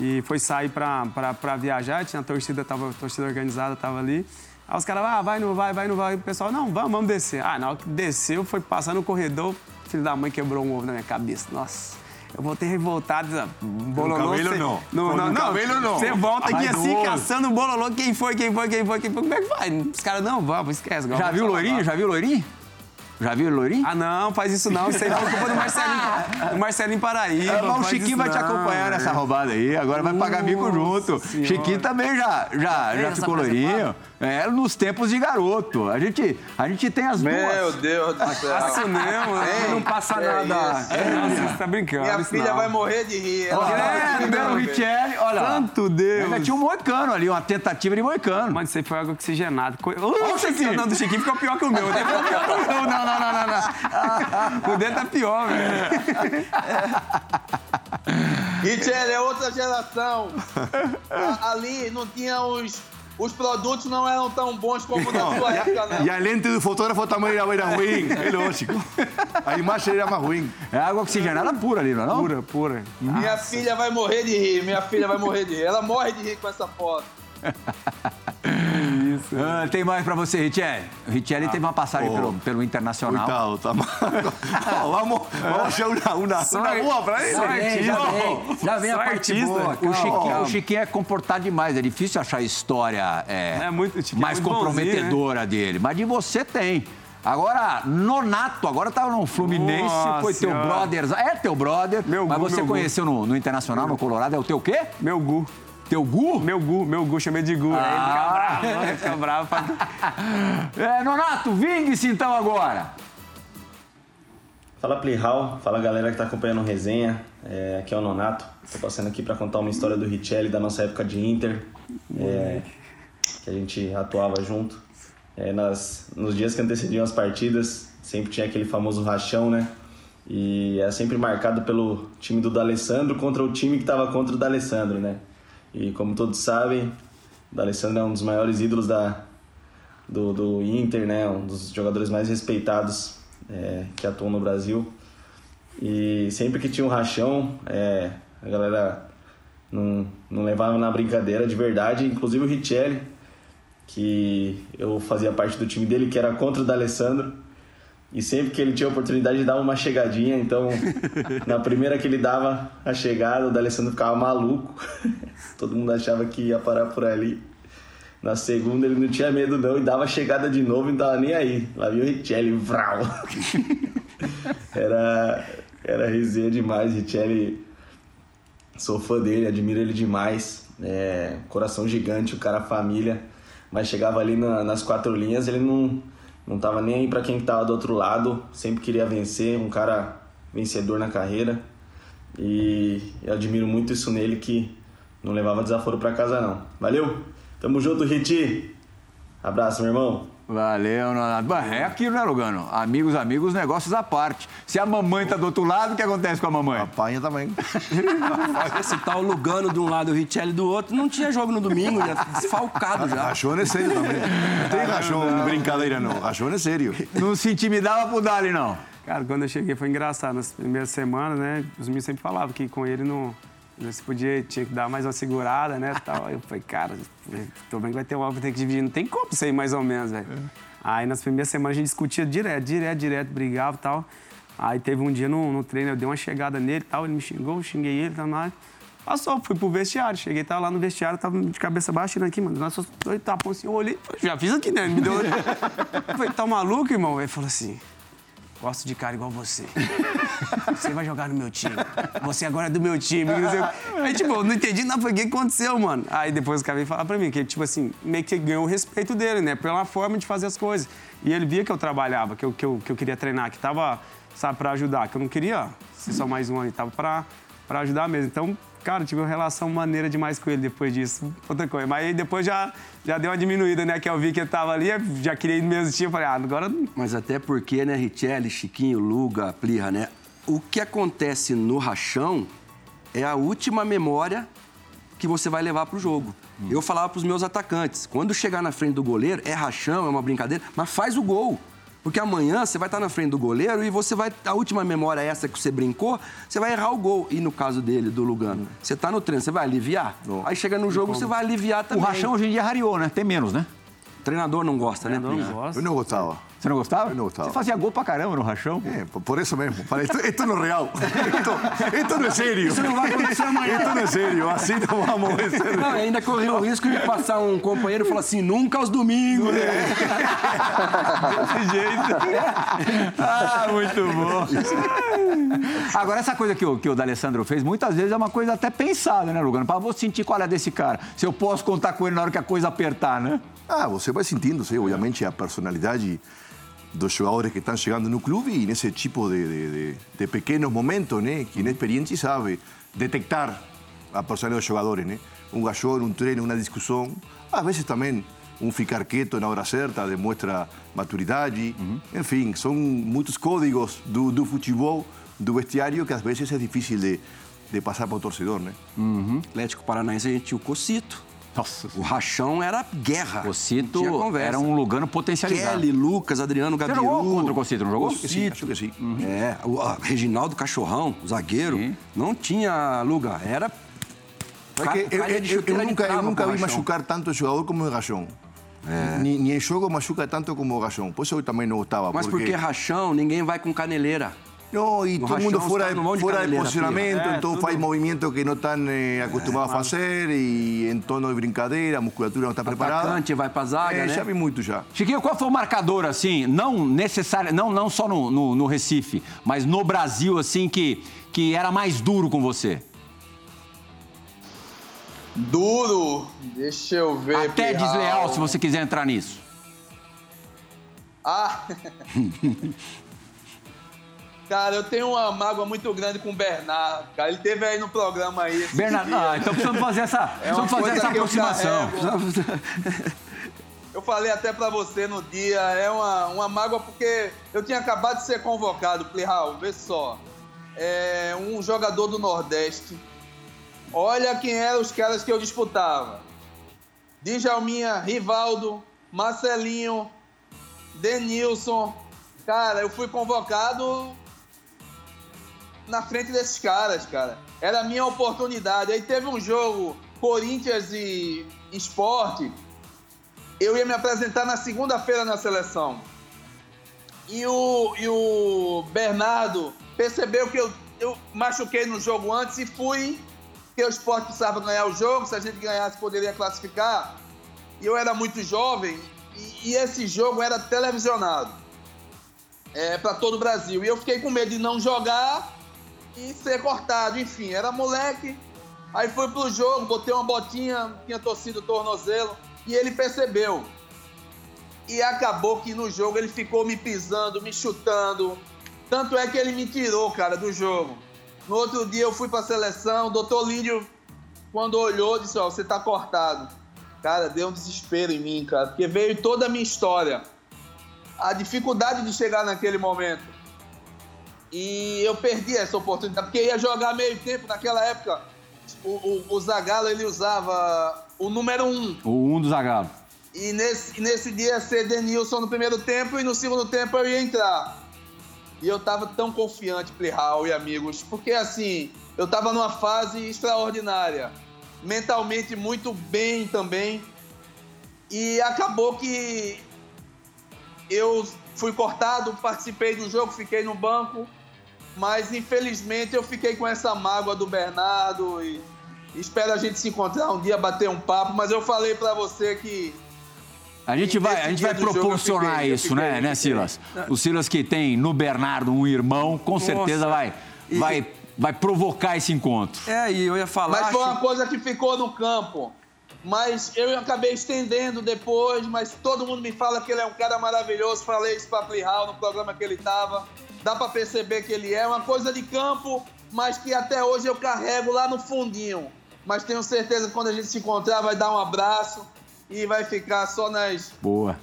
e foi sair pra, pra, pra viajar, tinha a torcida, tava, a torcida organizada tava ali. Aí os caras, ah, vai, não vai, vai, não vai. O pessoal, não, vamos, vamos descer. Ah, na hora que desceu, foi passar no corredor, o filho da mãe quebrou um ovo na minha cabeça. Nossa. Eu voltei revoltado, bololô. cabelo, cê- não. Não, Com não, o cabelo, não. Você volta aqui assim, caçando o bololô. Quem foi, quem foi, quem foi, quem foi? Como é que vai? Os caras, não, vamos, esquece. Já viu o loirinho? Já viu o loirinho? Já viu o loirinho? Ah, não, faz isso não. Isso aí é culpa do Marcelinho, do Marcelinho Paraíba. É, mas o Chiquinho vai te acompanhar nessa roubada aí, agora vai pagar mico junto. Senhora. Chiquinho também já, já, já ficou frase loirinho. É, nos tempos de garoto. A gente, a gente tem as Meu duas. Deus do céu. Isso mesmo, Ei, não passa que nada. isso? É, Nossa, você tá brincando. Minha filha não. vai morrer de rir. Ela vai É, primeiro. Richelli, olha. Santo Deus. Ainda tinha um moicano ali, uma tentativa de moicano. Mano, isso aí foi água oxigenada. Co... o O Chiquinho. Não, do Chiquinho ficou pior que o meu. O dele ficou pior que o meu. Não, não, não, não, não. O dele tá pior, velho. Richelle é outra geração. Ali não tinha os. Os produtos não eram tão bons como na sua época, não. E a lente do fotógrafo também era, era ruim, é lógico. A imagem era mais ruim. É água oxigenada pura ali, não é não? Pura, pura. Minha filha vai morrer de rir, minha filha vai morrer de rir. Ela morre de rir com essa foto. Ah, tem mais pra você, Richelli. O Richelli teve uma passagem oh. pelo, pelo Internacional. Coitado, tá mal. Ó, vamos, vamos achar uma, uma, uma boa pra ele. Já vem, já vem, já vem a parte boa. O calma, Chiquinho, o Chiquinho é comportado demais, é difícil achar história é, É muito- o é mais muito comprometedora dele. Mas de você tem. Agora, Nonato, agora tá no Fluminense, Nossa foi teu brother. É teu brother, Meu mas gu, você conheceu no, no Internacional, no Colorado, é o teu quê? Meu Gu. Teu Gu? Meu Gu, meu Gu, chamei de Gu. Aí Ah. ele fica bravo, ele fica bravo. Pra... É, Nonato, vingue-se então agora. Fala Playhall, fala galera que tá acompanhando o resenha. É, aqui é o Nonato. Tô passando aqui para contar uma história do Richelli da nossa época de Inter, é, que a gente atuava junto. É, nas, nos dias que antecediam as partidas, sempre tinha aquele famoso rachão, né? E é sempre marcado pelo time do D'Alessandro contra o time que estava contra o D'Alessandro, né? E como todos sabem, o D'Alessandro é um dos maiores ídolos da, do, do Inter, né? Um dos jogadores mais respeitados é, que atuam no Brasil. E sempre que tinha um rachão, é, a galera não, não levava na brincadeira de verdade. Inclusive o Richelli, que eu fazia parte do time dele, que era contra o D'Alessandro. E sempre que ele tinha a oportunidade de dar uma chegadinha, então na primeira que ele dava a chegada, o D'Alessandro ficava maluco. Todo mundo achava que ia parar por ali. Na segunda ele não tinha medo não e dava chegada de novo e não tava nem aí. Lá vinha o Richelli, vral. era, era resenha demais, Richelli. Sou fã dele, admiro ele demais. É, coração gigante, o cara família. Mas chegava ali na- nas quatro linhas, ele não, não tava nem aí pra quem tava do outro lado. Sempre queria vencer, um cara vencedor na carreira. E eu admiro muito isso nele, que não levava desaforo pra casa não. Valeu! Tamo junto, Riti! Abraço, meu irmão! Valeu, Nonato. Bah, É aquilo, né, Lugano? Amigos, amigos, negócios à parte. Se a mamãe tá do outro lado, o que acontece com a mamãe? Apanha também. Esse tal Lugano de um lado e o Richelli do outro, não tinha jogo no domingo, já desfalcado já. Rachão é sério também. Não tem rachão brincadeira, não. Rachão é sério. Não se intimidava pro Dali, não. Cara, quando eu cheguei foi engraçado. Nas primeiras semanas, né? Os meninos sempre falavam que com ele não. Se podia, tinha que dar mais uma segurada, né? Tal. Eu falei, cara, tô vendo que vai ter uma hora que ter que dividir. Não tem como isso aí, mais ou menos, velho. Aí nas primeiras semanas a gente discutia direto, direto, direto, brigava e tal. Aí teve um dia no, no treino, eu dei uma chegada nele e tal, ele me xingou, xinguei ele, tá mais. Passou, fui pro vestiário, cheguei, tava lá no vestiário, tava de cabeça baixa, tirando aqui, mano. Nossa, dois tapões assim, eu olhei, já fiz aqui, né? Ele me deu. Eu falei, tá maluco, irmão? Ele falou assim. Gosto de cara igual você. Você vai jogar no meu time. Você agora é do meu time. Aí, tipo, não entendi nada. Falei, o que aconteceu, mano? Aí depois o cara veio falar pra mim que, tipo assim, meio que ganhou o respeito dele, né? Pela forma de fazer as coisas. E ele via que eu trabalhava, que eu, que eu, que eu queria treinar, que tava, sabe, pra ajudar. Que eu não queria ser só mais um ali. Tava pra, para ajudar mesmo. Então, cara, tive uma relação maneira demais com ele depois disso. Outra coisa. Mas aí depois já, já deu uma diminuída, né? Que eu vi que ele tava ali, já queria ir no mesmo time. Falei, ah, agora. Mas até porque, né, Richelli, Chiquinho, Luga, Plirra, né? O que acontece no rachão é a última memória que você vai levar pro jogo. Hum. Eu falava pros meus atacantes, quando chegar na frente do goleiro, é rachão, é uma brincadeira, mas faz o gol. Porque amanhã você vai estar na frente do goleiro e você vai. A última memória essa que você brincou, você vai errar o gol. E no caso dele, do Lugano, você está no treino, você vai aliviar? Aí chega no jogo, você vai aliviar também. O rachão hoje em dia rariou, né? Tem menos, né? O treinador não gosta, né? Não gosta. Eu não gostava. Você não gostava? Eu não gostava. Você fazia gol pra caramba no rachão? É, por isso mesmo. Isto não é real. Isto não é sério. Isso não vai acontecer amanhã. Isto não é sério. Assim não vamos ser. Não, ainda correu o risco de passar um companheiro e falar assim, nunca aos domingos, né? Desse jeito. Ah, muito bom. Agora, essa coisa que o, que o D'Alessandro fez, muitas vezes é uma coisa até pensada, né, Lugano? Para você sentir qual é desse cara. Se eu posso contar com ele na hora que a coisa apertar, né? Ah, você vai sentindo, sim, obviamente, a personalidade dos jogadores que estão chegando no clube e nesse tipo de, de, de, pequenos momentos, né? Que inexperiente sabe detectar a personalidade dos jogadores, né? Um gachor, um treino, uma discussão. Às vezes também um ficar quieto na hora certa demonstra maturidade. Uhum. Enfim, são muitos códigos do, do futebol, do vestiário, que às vezes é difícil de, de passar para o torcedor, né? Uhum. Atlético Paranaense a gente tinha o Cocito. Nossa. O rachão era guerra. Cocito era um Lugano potencializado. Kelly, Lucas, Adriano, Gabiru. Você jogou contra o Cocito, não jogou? Cocito. Acho que sim. Uhum. É, o Reginaldo Cachorrão, zagueiro, sim. não tinha lugar. Era... Cara, eu, eu, eu, eu, nunca, eu nunca vi machucar tanto o jogador como o rachão. É. Ni, ni em jogo machuca tanto como o rachão. Por isso eu também não gostava. Mas porque, porque rachão, ninguém vai com caneleira. No, y todo el mundo fuera, de, fuera de posicionamiento, entonces hay movimientos que no están eh, acostumbrados a hacer y en tono de brincadeira, a musculatura não está preparada. Atacante vai para zaga, é, né? Já vi muito já. Chiquinho, qual foi o marcador, assim, não necessário, não, não só no, no, no, Recife, mas no Brasil, assim, que, que era mais duro com você? Duro? Deixa eu ver. Até Pirral. desleal, se você quiser entrar nisso. Ah! Cara, eu tenho uma mágoa muito grande com o Bernardo, cara. Ele teve aí no programa aí. Bernardo, ah, então precisamos fazer essa, é precisamos fazer essa aproximação. Eu, falei até para você no dia, é uma, uma mágoa porque eu tinha acabado de ser convocado, Plihal, vê só. É um jogador do Nordeste. Olha quem eram os caras que eu disputava. Djalminha, Rivaldo, Marcelinho, Denilson. Cara, eu fui convocado na frente desses caras, cara. Era a minha oportunidade. Aí teve um jogo, Corinthians e Esporte. Eu ia me apresentar na segunda-feira na seleção. E o, e o Bernardo percebeu que eu, eu machuquei no jogo antes e fui, que o esporte precisava ganhar o jogo, se a gente ganhasse poderia classificar. E eu era muito jovem e, e esse jogo era televisionado é, para todo o Brasil. E eu fiquei com medo de não jogar e ser cortado. Enfim, era moleque. Aí fui pro jogo, botei uma botinha, tinha torcido o tornozelo e ele percebeu. E acabou que no jogo ele ficou me pisando, me chutando. Tanto é que ele me tirou, cara, do jogo. No outro dia eu fui pra seleção, o doutor Lídio, quando olhou, disse: Ó, oh, você tá cortado. Cara, deu um desespero em mim, cara, porque veio toda a minha história. A dificuldade de chegar naquele momento. E eu perdi essa oportunidade, porque ia jogar meio tempo naquela época. O, o, o Zagallo ele usava o número um. O um do Zagallo. E nesse, nesse dia ia ser Denilson no primeiro tempo e no segundo tempo eu ia entrar. E eu tava tão confiante, Plihal e amigos, porque assim, eu tava numa fase extraordinária. Mentalmente muito bem também. E acabou que eu fui cortado, participei do jogo, fiquei no banco. Mas infelizmente eu fiquei com essa mágoa do Bernardo e espero a gente se encontrar um dia, bater um papo. Mas eu falei para você que a gente vai, a gente vai proporcionar fiquei, isso, né, né, Silas? O Silas que tem no Bernardo um irmão, com Nossa. certeza vai, e... vai, vai provocar esse encontro. É, e eu ia falar. Mas foi uma coisa que ficou no campo. Mas eu acabei estendendo depois, mas todo mundo me fala que ele é um cara maravilhoso. Falei isso para Plihal no programa que ele estava dá para perceber que ele é uma coisa de campo. mas que até hoje eu carrego lá no fundinho. Mas tenho certeza que quando a gente se encontrar vai dar um abraço e vai ficar só nas. Boa.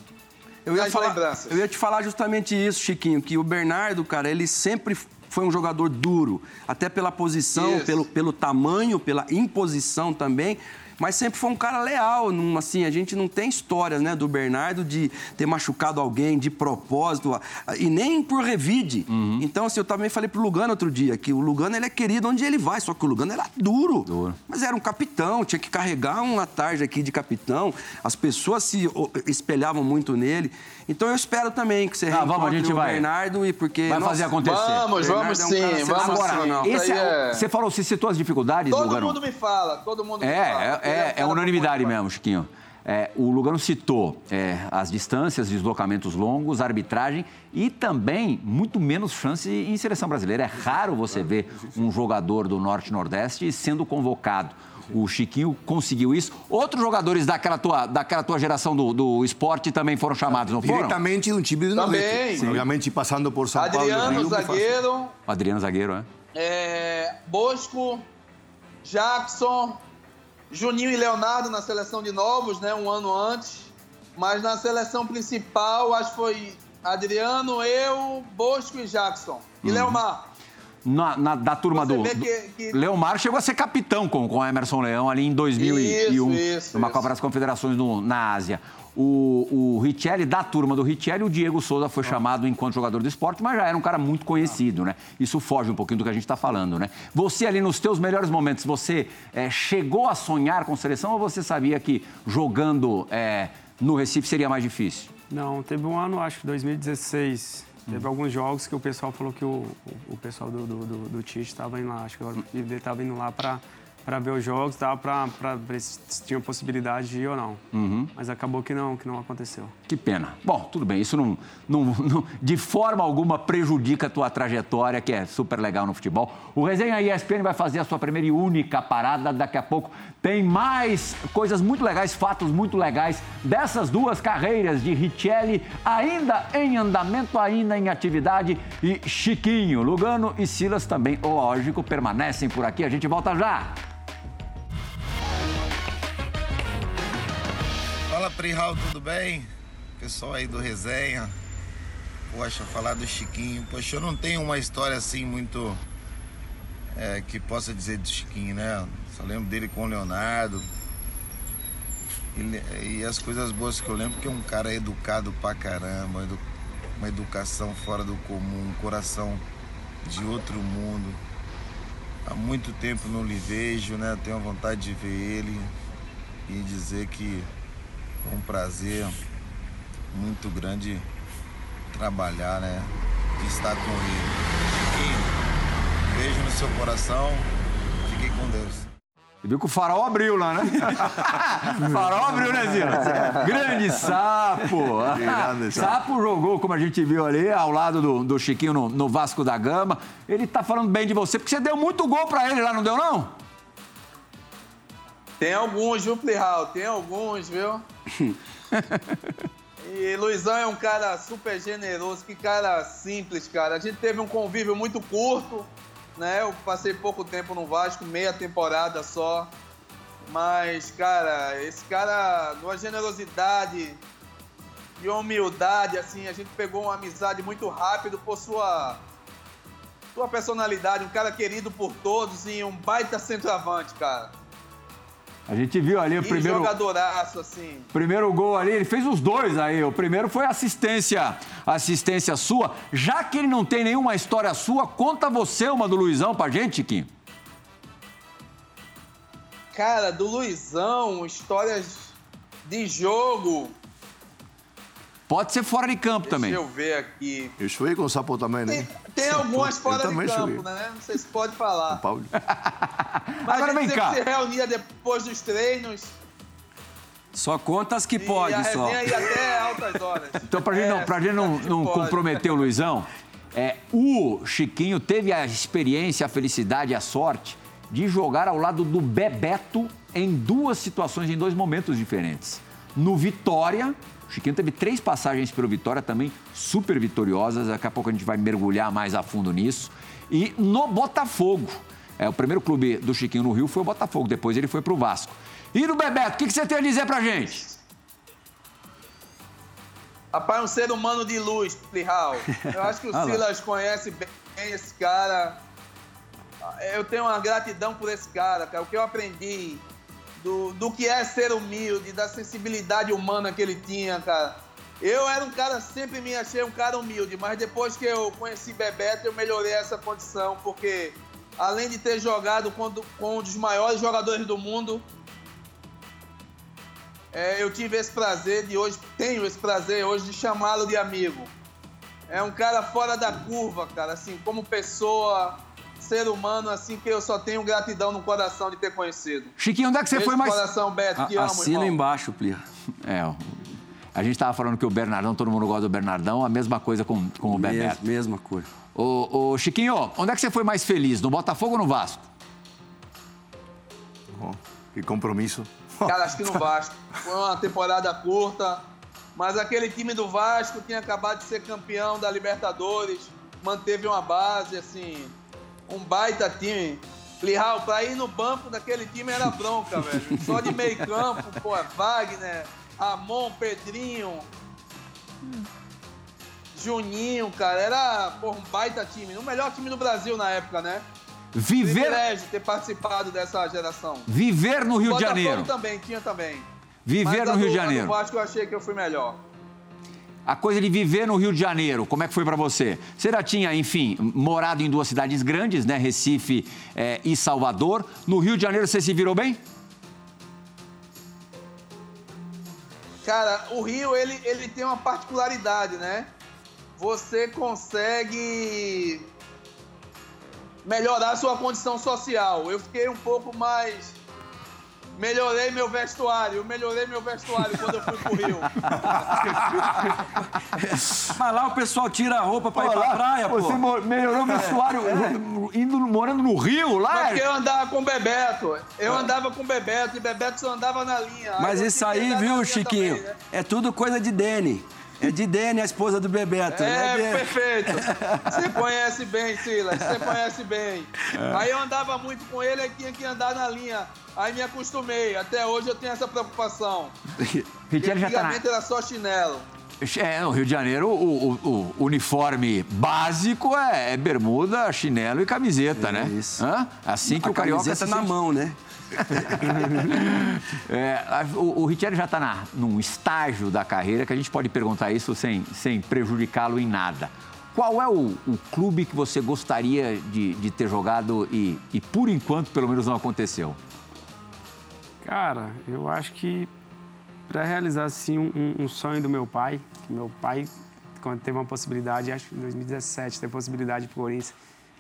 Eu ia, falar, eu ia te falar justamente isso, Chiquinho, que o Bernardo, cara, ele sempre foi um jogador duro, até pela posição, Isso. pelo, pelo tamanho, pela imposição também. Mas sempre foi um cara leal, num, assim, a gente não tem histórias, né, do Bernardo de ter machucado alguém de propósito, e nem por revide. Então, assim, eu também falei pro Lugano outro dia, que o Lugano, ele é querido onde ele vai, só que o Lugano era duro. Duro. Mas era um capitão, tinha que carregar uma tarde aqui de capitão. As pessoas se espelhavam muito nele. Então eu espero também que você Tá, vamos, a gente o vai- Bernardo e porque Vai nossa, fazer acontecer. Vamos, Bernardo vamos é um sim, vamos sensacional. sim. Esse é- é- Você falou, você citou as dificuldades, Todo Lugano? mundo me fala, todo mundo me É, fala. é, um é, é unanimidade mesmo, Chiquinho. É, o Lugano citou é, as distâncias, deslocamentos longos, arbitragem e também muito menos chance em seleção brasileira. É raro você ver um jogador do Norte e Nordeste sendo convocado. O Chiquinho conseguiu isso. Outros jogadores daquela tua, daquela tua geração do, do esporte também foram chamados, não foram? Directamente de um time do Também. Nordeste. Sim. Obviamente passando por São Paulo. Adriano, muito fácil. zagueiro. Adriano Zagueiro, é? É, Bosco, Jackson, Juninho e Leonardo na seleção de novos, né? Um ano antes. Mas na seleção principal, acho que foi Adriano, eu, Bosco e Jackson. E Uhum. Leomar. Na, na- da turma Você do. que- que- Leomar chegou a ser capitão com, com o Emerson Leão ali em 2001, Isso, isso, numa isso. Copa das Confederações no- na Ásia. O, o Richelli, da turma do Richelli, o Diego Souza foi chamado enquanto jogador do esporte, mas já era um cara muito conhecido, né? Isso foge um pouquinho do que a gente está falando, né? Você ali nos teus melhores momentos, você eh, chegou a sonhar com seleção ou você sabia que jogando eh, no Recife seria mais difícil? Não, teve um ano, acho que 2016. Hum. Teve alguns jogos que o pessoal falou que o, o, pessoal do, do, do, do Tite estava indo lá. Acho que ele estava indo lá para para ver os jogos, tava para ver se tinha possibilidade de ir ou não. Uhum. Mas acabou que não, que não aconteceu. Que pena. Bom, tudo bem, isso não, não- não- de forma alguma prejudica a tua trajetória, que é super legal no futebol. O Resenha ESPN vai fazer a sua primeira e única parada daqui a pouco. Tem mais coisas muito legais, fatos muito legais dessas duas carreiras de Richelli, ainda em andamento, ainda em atividade. E Chiquinho, Lugano e Silas também, lógico, permanecem por aqui. A gente volta já. Fala Prihal, tudo bem? Pessoal aí do Resenha. Poxa, falar do Chiquinho. Poxa, eu não tenho uma história assim muito é, que possa dizer do Chiquinho, né? Só lembro dele com o Leonardo. E, le- e as coisas boas que eu lembro que é um cara educado pra caramba, edu- uma educação fora do comum, um coração de outro mundo. Há muito tempo não lhe vejo, né? Tenho vontade de ver ele e dizer que um prazer muito grande trabalhar, né? De estar com ele. Chiquinho, beijo no seu coração. Fique com Deus. Você viu que o farol abriu lá, né? farol abriu, né, Silas? Grande sapo. Grande sapo. sapo jogou, como a gente viu ali, ao lado do, do Chiquinho no, no Vasco da Gama. Ele tá falando bem de você, porque você deu muito gol pra ele lá, não deu, não? Tem alguns, viu, Plihal? Tem alguns, viu? e Luizão é um cara super generoso, que cara simples, cara. A gente teve um convívio muito curto, né? Eu passei pouco tempo no Vasco, meia temporada só. Mas, cara, esse cara, de uma generosidade e humildade, assim, a gente pegou uma amizade muito rápido por sua, sua personalidade, um cara querido por todos e um baita centroavante, cara. A gente viu ali o primeiro, jogadoraço, assim. primeiro gol ali, ele fez os dois aí. O primeiro foi assistência, assistência sua. Já que ele não tem nenhuma história sua, conta você uma do Luizão pra gente, Chiquinho. Cara, do Luizão, histórias de jogo. Pode ser fora de campo também. Deixa eu ver aqui. Eu joguei com o Sapo também, Tem, né? tem algumas Eu fora de campo, né? Não sei se pode falar. Paulo. Mas Agora a vem cá. se reunia depois dos treinos. Só contas que e pode, a só. ia até altas horas. Então, pra gente não, É, pra gente não, que não comprometer o Luizão, é, o Chiquinho teve a experiência, a felicidade, a sorte de jogar ao lado do Bebeto em duas situações, em dois momentos diferentes. no Vitória. Chiquinho teve três passagens pelo Vitória também super vitoriosas. Daqui a pouco a gente vai mergulhar mais a fundo nisso. E no Botafogo. É, o primeiro clube do Chiquinho no Rio foi o Botafogo, depois ele foi para o Vasco. E no Bebeto, o que, que você tem a dizer pra gente? Rapaz, um ser humano de luz, Plihal. Eu acho que o Silas conhece bem esse cara. Eu tenho uma gratidão por esse cara, cara. O que eu aprendi do, do que é ser humilde, da sensibilidade humana que ele tinha, cara. Eu era um cara, sempre me achei um cara humilde, mas depois que eu conheci Bebeto, eu melhorei essa condição, porque além de ter jogado com, com um dos maiores jogadores do mundo, é, eu tive esse prazer de hoje, tenho esse prazer hoje de chamá-lo de amigo. É um cara fora da curva, cara, assim, como pessoa, ser humano, assim, que eu só tenho gratidão no coração de ter conhecido. Chiquinho, onde é que você Beijo foi mais... coração, Beto, que a, amo, Assina irmão. embaixo, Plia. É, ó. A gente estava falando que o Bernardão, todo mundo gosta do Bernardão, a mesma coisa com, com o Bebeto. Mesma coisa. Ô, ô, Chiquinho, onde é que você foi mais feliz, no Botafogo ou no Vasco? Oh, que compromisso. Cara, acho que no Vasco. Foi uma temporada curta, mas aquele time do Vasco tinha acabado de ser campeão da Libertadores, manteve uma base, assim, um baita time. Lihal, pra ir no banco daquele time era bronca, velho. Só de meio campo, pô, Wagner, Ramon, Pedrinho, Juninho, cara. Era, pô, um baita time. O melhor time do Brasil na época, né? Viver. Privilégio ter participado dessa geração. Viver no Rio de Janeiro. também, tinha também. Viver Mas no Rio de Janeiro. Eu acho que eu achei que eu fui melhor. A coisa de viver no Rio de Janeiro, como é que foi para você? Você já tinha, enfim, morado em duas cidades grandes, né? Recife é, e Salvador. No Rio de Janeiro você se virou bem? Cara, o Rio, ele, ele tem uma particularidade, né? Você consegue melhorar sua condição social. Eu fiquei um pouco mais. Melhorei meu vestuário, eu melhorei meu vestuário quando eu fui pro Rio. Mas lá o pessoal tira a roupa pra pô, ir pra lá, praia, pô. Você melhorou o vestuário é. indo, morando no Rio, lá? Porque eu andava com o Bebeto. Eu andava com o Bebeto e Bebeto só andava na linha. Mas aí isso aí, viu, Chiquinho? Também, né? É tudo coisa de Dene. É de Dene, a esposa do Bebeto. É, né, perfeito. Você conhece bem, Silas, você conhece bem. É. Aí eu andava muito com ele, e tinha que andar na linha. Aí me acostumei. Até hoje eu tenho essa preocupação. Antigamente tá na... era só chinelo. É, no Rio de Janeiro, o, o, o uniforme básico é, é, bermuda, chinelo e camiseta, é né? Isso. Hã? Assim que a o carioca camiseta na mão, né? é, o, o Richelli já está num estágio da carreira que a gente pode perguntar isso sem, sem prejudicá-lo em nada. Qual é o, o, clube que você gostaria de, de ter jogado e, e, por enquanto, pelo menos, não aconteceu? Cara, eu acho que para realizar assim, um, um, sonho do meu pai, meu pai, quando teve uma possibilidade, acho que em 2017, teve possibilidade para o Corinthians,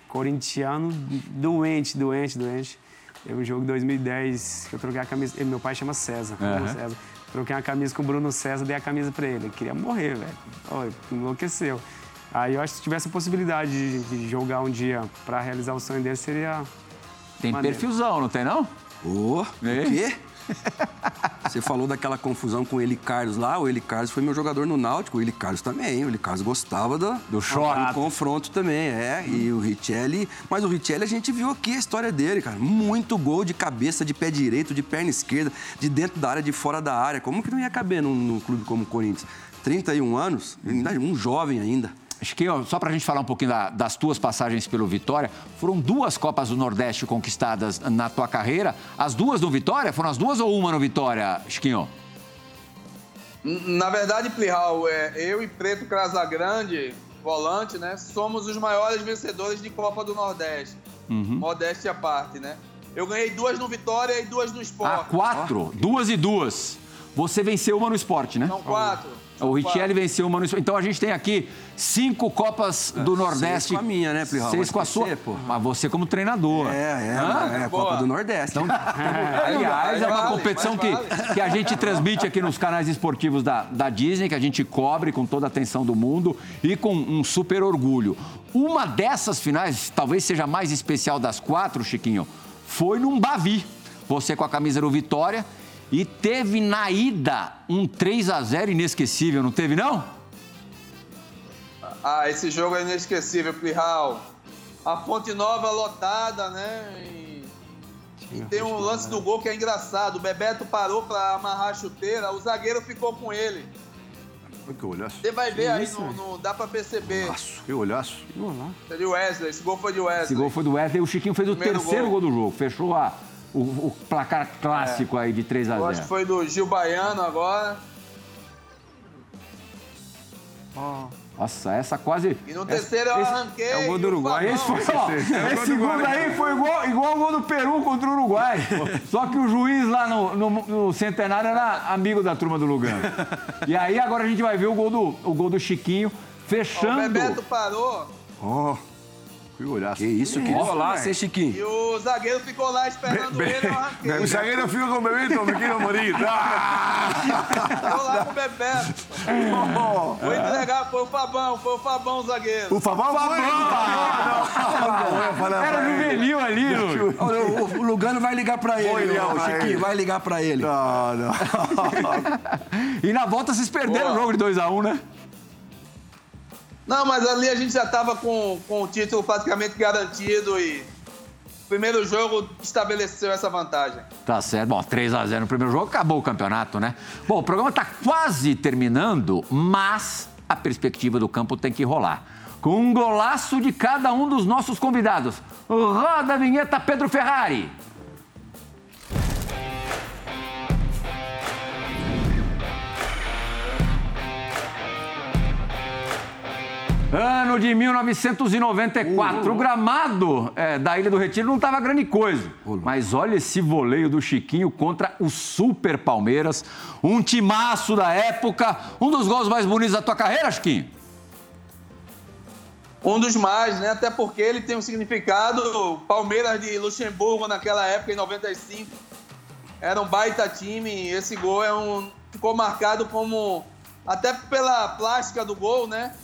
corintiano, doente, doente, doente. Teve um jogo em 2010 que eu troquei a camisa. Meu pai chama César, uhum. César. Troquei uma camisa com o Bruno César, dei a camisa pra ele. Ele queria morrer, velho. Oh, enlouqueceu. Aí eu acho que se tivesse a possibilidade de, de jogar um dia para realizar o sonho dele, seria. Tem maneiro. perfilzão, não tem não? Ô, oh, o quê? Você falou daquela confusão com o Eli Carlos lá. O Eli Carlos foi meu jogador no Náutico. O Eli Carlos também. O Eli Carlos gostava do, do choque. Do confronto também, é. E o Richelli... Mas o Richelli, a gente viu aqui a história dele, cara. Muito gol de cabeça, de pé direito, de perna esquerda, de dentro da área, de fora da área. Como que não ia caber num, num clube como o Corinthians? 31 anos, um jovem ainda. Acho que só para a gente falar um pouquinho da, das tuas passagens pelo Vitória, foram duas Copas do Nordeste conquistadas na tua carreira. As duas no Vitória? Foram as duas ou uma no Vitória, Chiquinho? Na verdade, Plihal, é, eu e Preto Casagrande, volante, né? Somos os maiores vencedores de Copa do Nordeste. Uhum. Modéstia à parte, né? Eu ganhei duas no Vitória e duas no Esporte. Ah, quatro? Oh. Duas e duas. Você venceu uma no esporte, né? São quatro. O Richelli venceu uma no Então a gente tem aqui cinco Copas do Nordeste. Seis com a minha, né, Plihal? Seis com a sua. Pô. Mas você como treinador. É, é, é, é Copa do Nordeste. Então, aliás, é uma competição que, que a gente transmite aqui nos canais esportivos da, da Disney, que a gente cobre com toda a atenção do mundo e com um super orgulho. Uma dessas finais, talvez seja a mais especial das quatro, Chiquinho, foi num Bavi. Você com a camisa do Vitória E teve na ida um 3 a 0 inesquecível, não teve não? Ah, esse jogo é inesquecível, Plihal. A Fonte Nova lotada, né? E, e tem um lance do gol que é engraçado. O Bebeto parou para amarrar a chuteira, o zagueiro ficou com ele. Que olhaço. Você vai ver aí, não, não dá pra perceber. Nossa, que olhaço. É de Wesley, esse gol foi de Wesley. Esse gol foi do Wesley. O Chiquinho fez o Primeiro terceiro gol. gol. do jogo. Fechou a, o, o placar clássico aí de 3 a Eu acho 0 que foi do Gil Baiano agora. Nossa, essa quase. E no terceiro eu arranquei. é o gol do Uruguai. Esse, foi, ó, esse segundo aí foi igual, igual o gol do Peru contra o Uruguai. Só que o juiz lá no, no- no Centenário era amigo da turma do Lugano. E aí agora a gente vai ver o gol do, o gol do Chiquinho O fechando. Bebeto parou Oh, que olhaço. Que isso, que golaço, hein, Chiquinho? e o zagueiro ficou lá esperando ele, eu arranquei. O zagueiro fica com o Bebeto, me quero morir. Ah! Ficou lá com o Bebeto. Vou entregar, foi o Fabão, foi o Fabão o zagueiro. O Fabão foi. Era juvenil ali, Lu. O, o- o Lugano vai ligar pra ele, ligar o pra Chiquinho, ele. vai ligar pra ele. Não, não. E na volta vocês perderam o jogo de 2x1, né? Não, mas ali a gente já tava com, com o título praticamente garantido e o primeiro jogo estabeleceu essa vantagem. Tá certo. Bom, 3x0 no primeiro jogo, acabou o campeonato, né? Bom, o programa tá quase terminando, mas a perspectiva do campo tem que rolar. Com um golaço de cada um dos nossos convidados. Roda a vinheta, Pedro Ferrari. Ano de 1994. O gramado é, da Ilha do Retiro não estava grande coisa. Mas olha esse voleio do Chiquinho contra o Super Palmeiras. Um timaço da época. Um dos gols mais bonitos da tua carreira, Chiquinho? Um dos mais, né? Até porque ele tem um significado. Palmeiras de Luxemburgo naquela época, em 95, era um baita time. Esse gol é um, ficou marcado como. Até pela plástica do gol, né?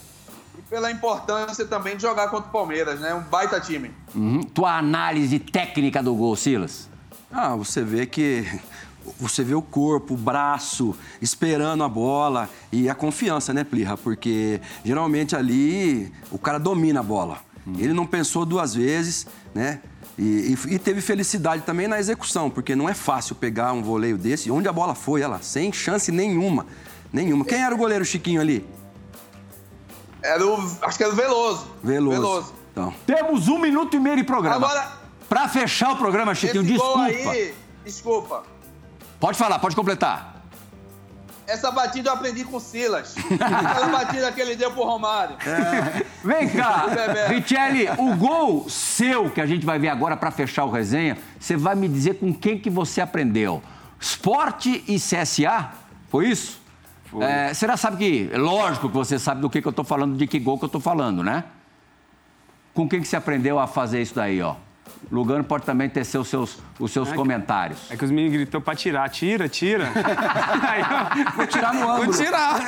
Pela importância também de jogar contra o Palmeiras, né? Um baita time. Uhum. Tua análise técnica do gol, Silas? Ah, você vê que você vê o corpo, o braço, esperando a bola e a confiança, né, Plirra? Porque geralmente ali o cara domina a bola. Ele não pensou duas vezes, né? E, e- e teve felicidade também na execução, porque não é fácil pegar um voleio desse. Onde a bola foi, ela, sem chance nenhuma. Nenhuma. Quem era o goleiro Chiquinho ali? Era o. Acho que era o Veloso. Veloso. Então, Temos um minuto e meio de programa. Agora, Pra fechar o programa, Chiquinho, esse desculpa. gol aí. Desculpa. Pode falar, pode completar. Essa batida eu aprendi com o Silas. Aquela batida que ele deu pro Romário. Vem cá. Richelli, o gol seu que a gente vai ver agora para fechar o resenha, você vai me dizer com quem que você aprendeu? Esporte e CSA? Foi isso? É, você já sabe que, lógico que você sabe do que, que eu tô falando, de que gol que eu tô falando, né? Com quem que você aprendeu a fazer isso daí, ó? Lugano pode também ter seus, seus, os seus comentários. É que os meninos gritou pra tirar. Tira, tira. Aí, ó, vou tirar no ângulo. Vou tirar.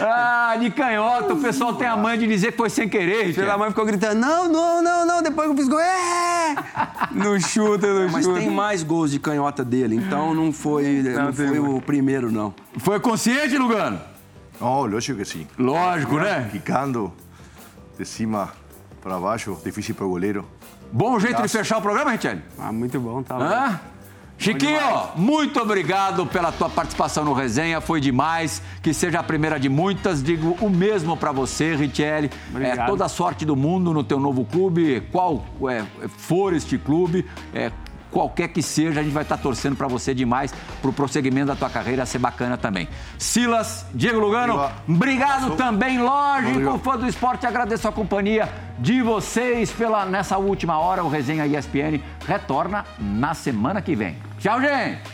Ah, de canhota, o pessoal tem a mãe de dizer que foi sem querer. Pela mãe ficou gritando, não, não, não, não. Depois que eu fiz gol, é! Não chuta, não mas chuta. tem mais gols de canhota dele, então não foi, não tem foi o primeiro, não. Foi consciente, Lugano? No, lógico que sí. Lógico, né? Quicando de cima para baixo, difícil para o goleiro. Bom jeito de fechar o programa, Richelli? Ah, muito bom, tá Hã? Chiquinho, muito obrigado pela tua participação no Resenha, foi demais. Que seja a primeira de muitas. Digo o mesmo para você, Richelli. É, toda a sorte do mundo no teu novo clube, qual é, for este clube, é, qualquer que seja, a gente vai estar torcendo para você demais, para o prosseguimento da tua carreira ser bacana também. Silas, Diego Lugano, Obrigado. obrigado também, lógico, Obrigado. fã do esporte, agradeço a companhia de vocês pela nessa última hora. O Resenha ESPN retorna na semana que vem. Tchau, gente!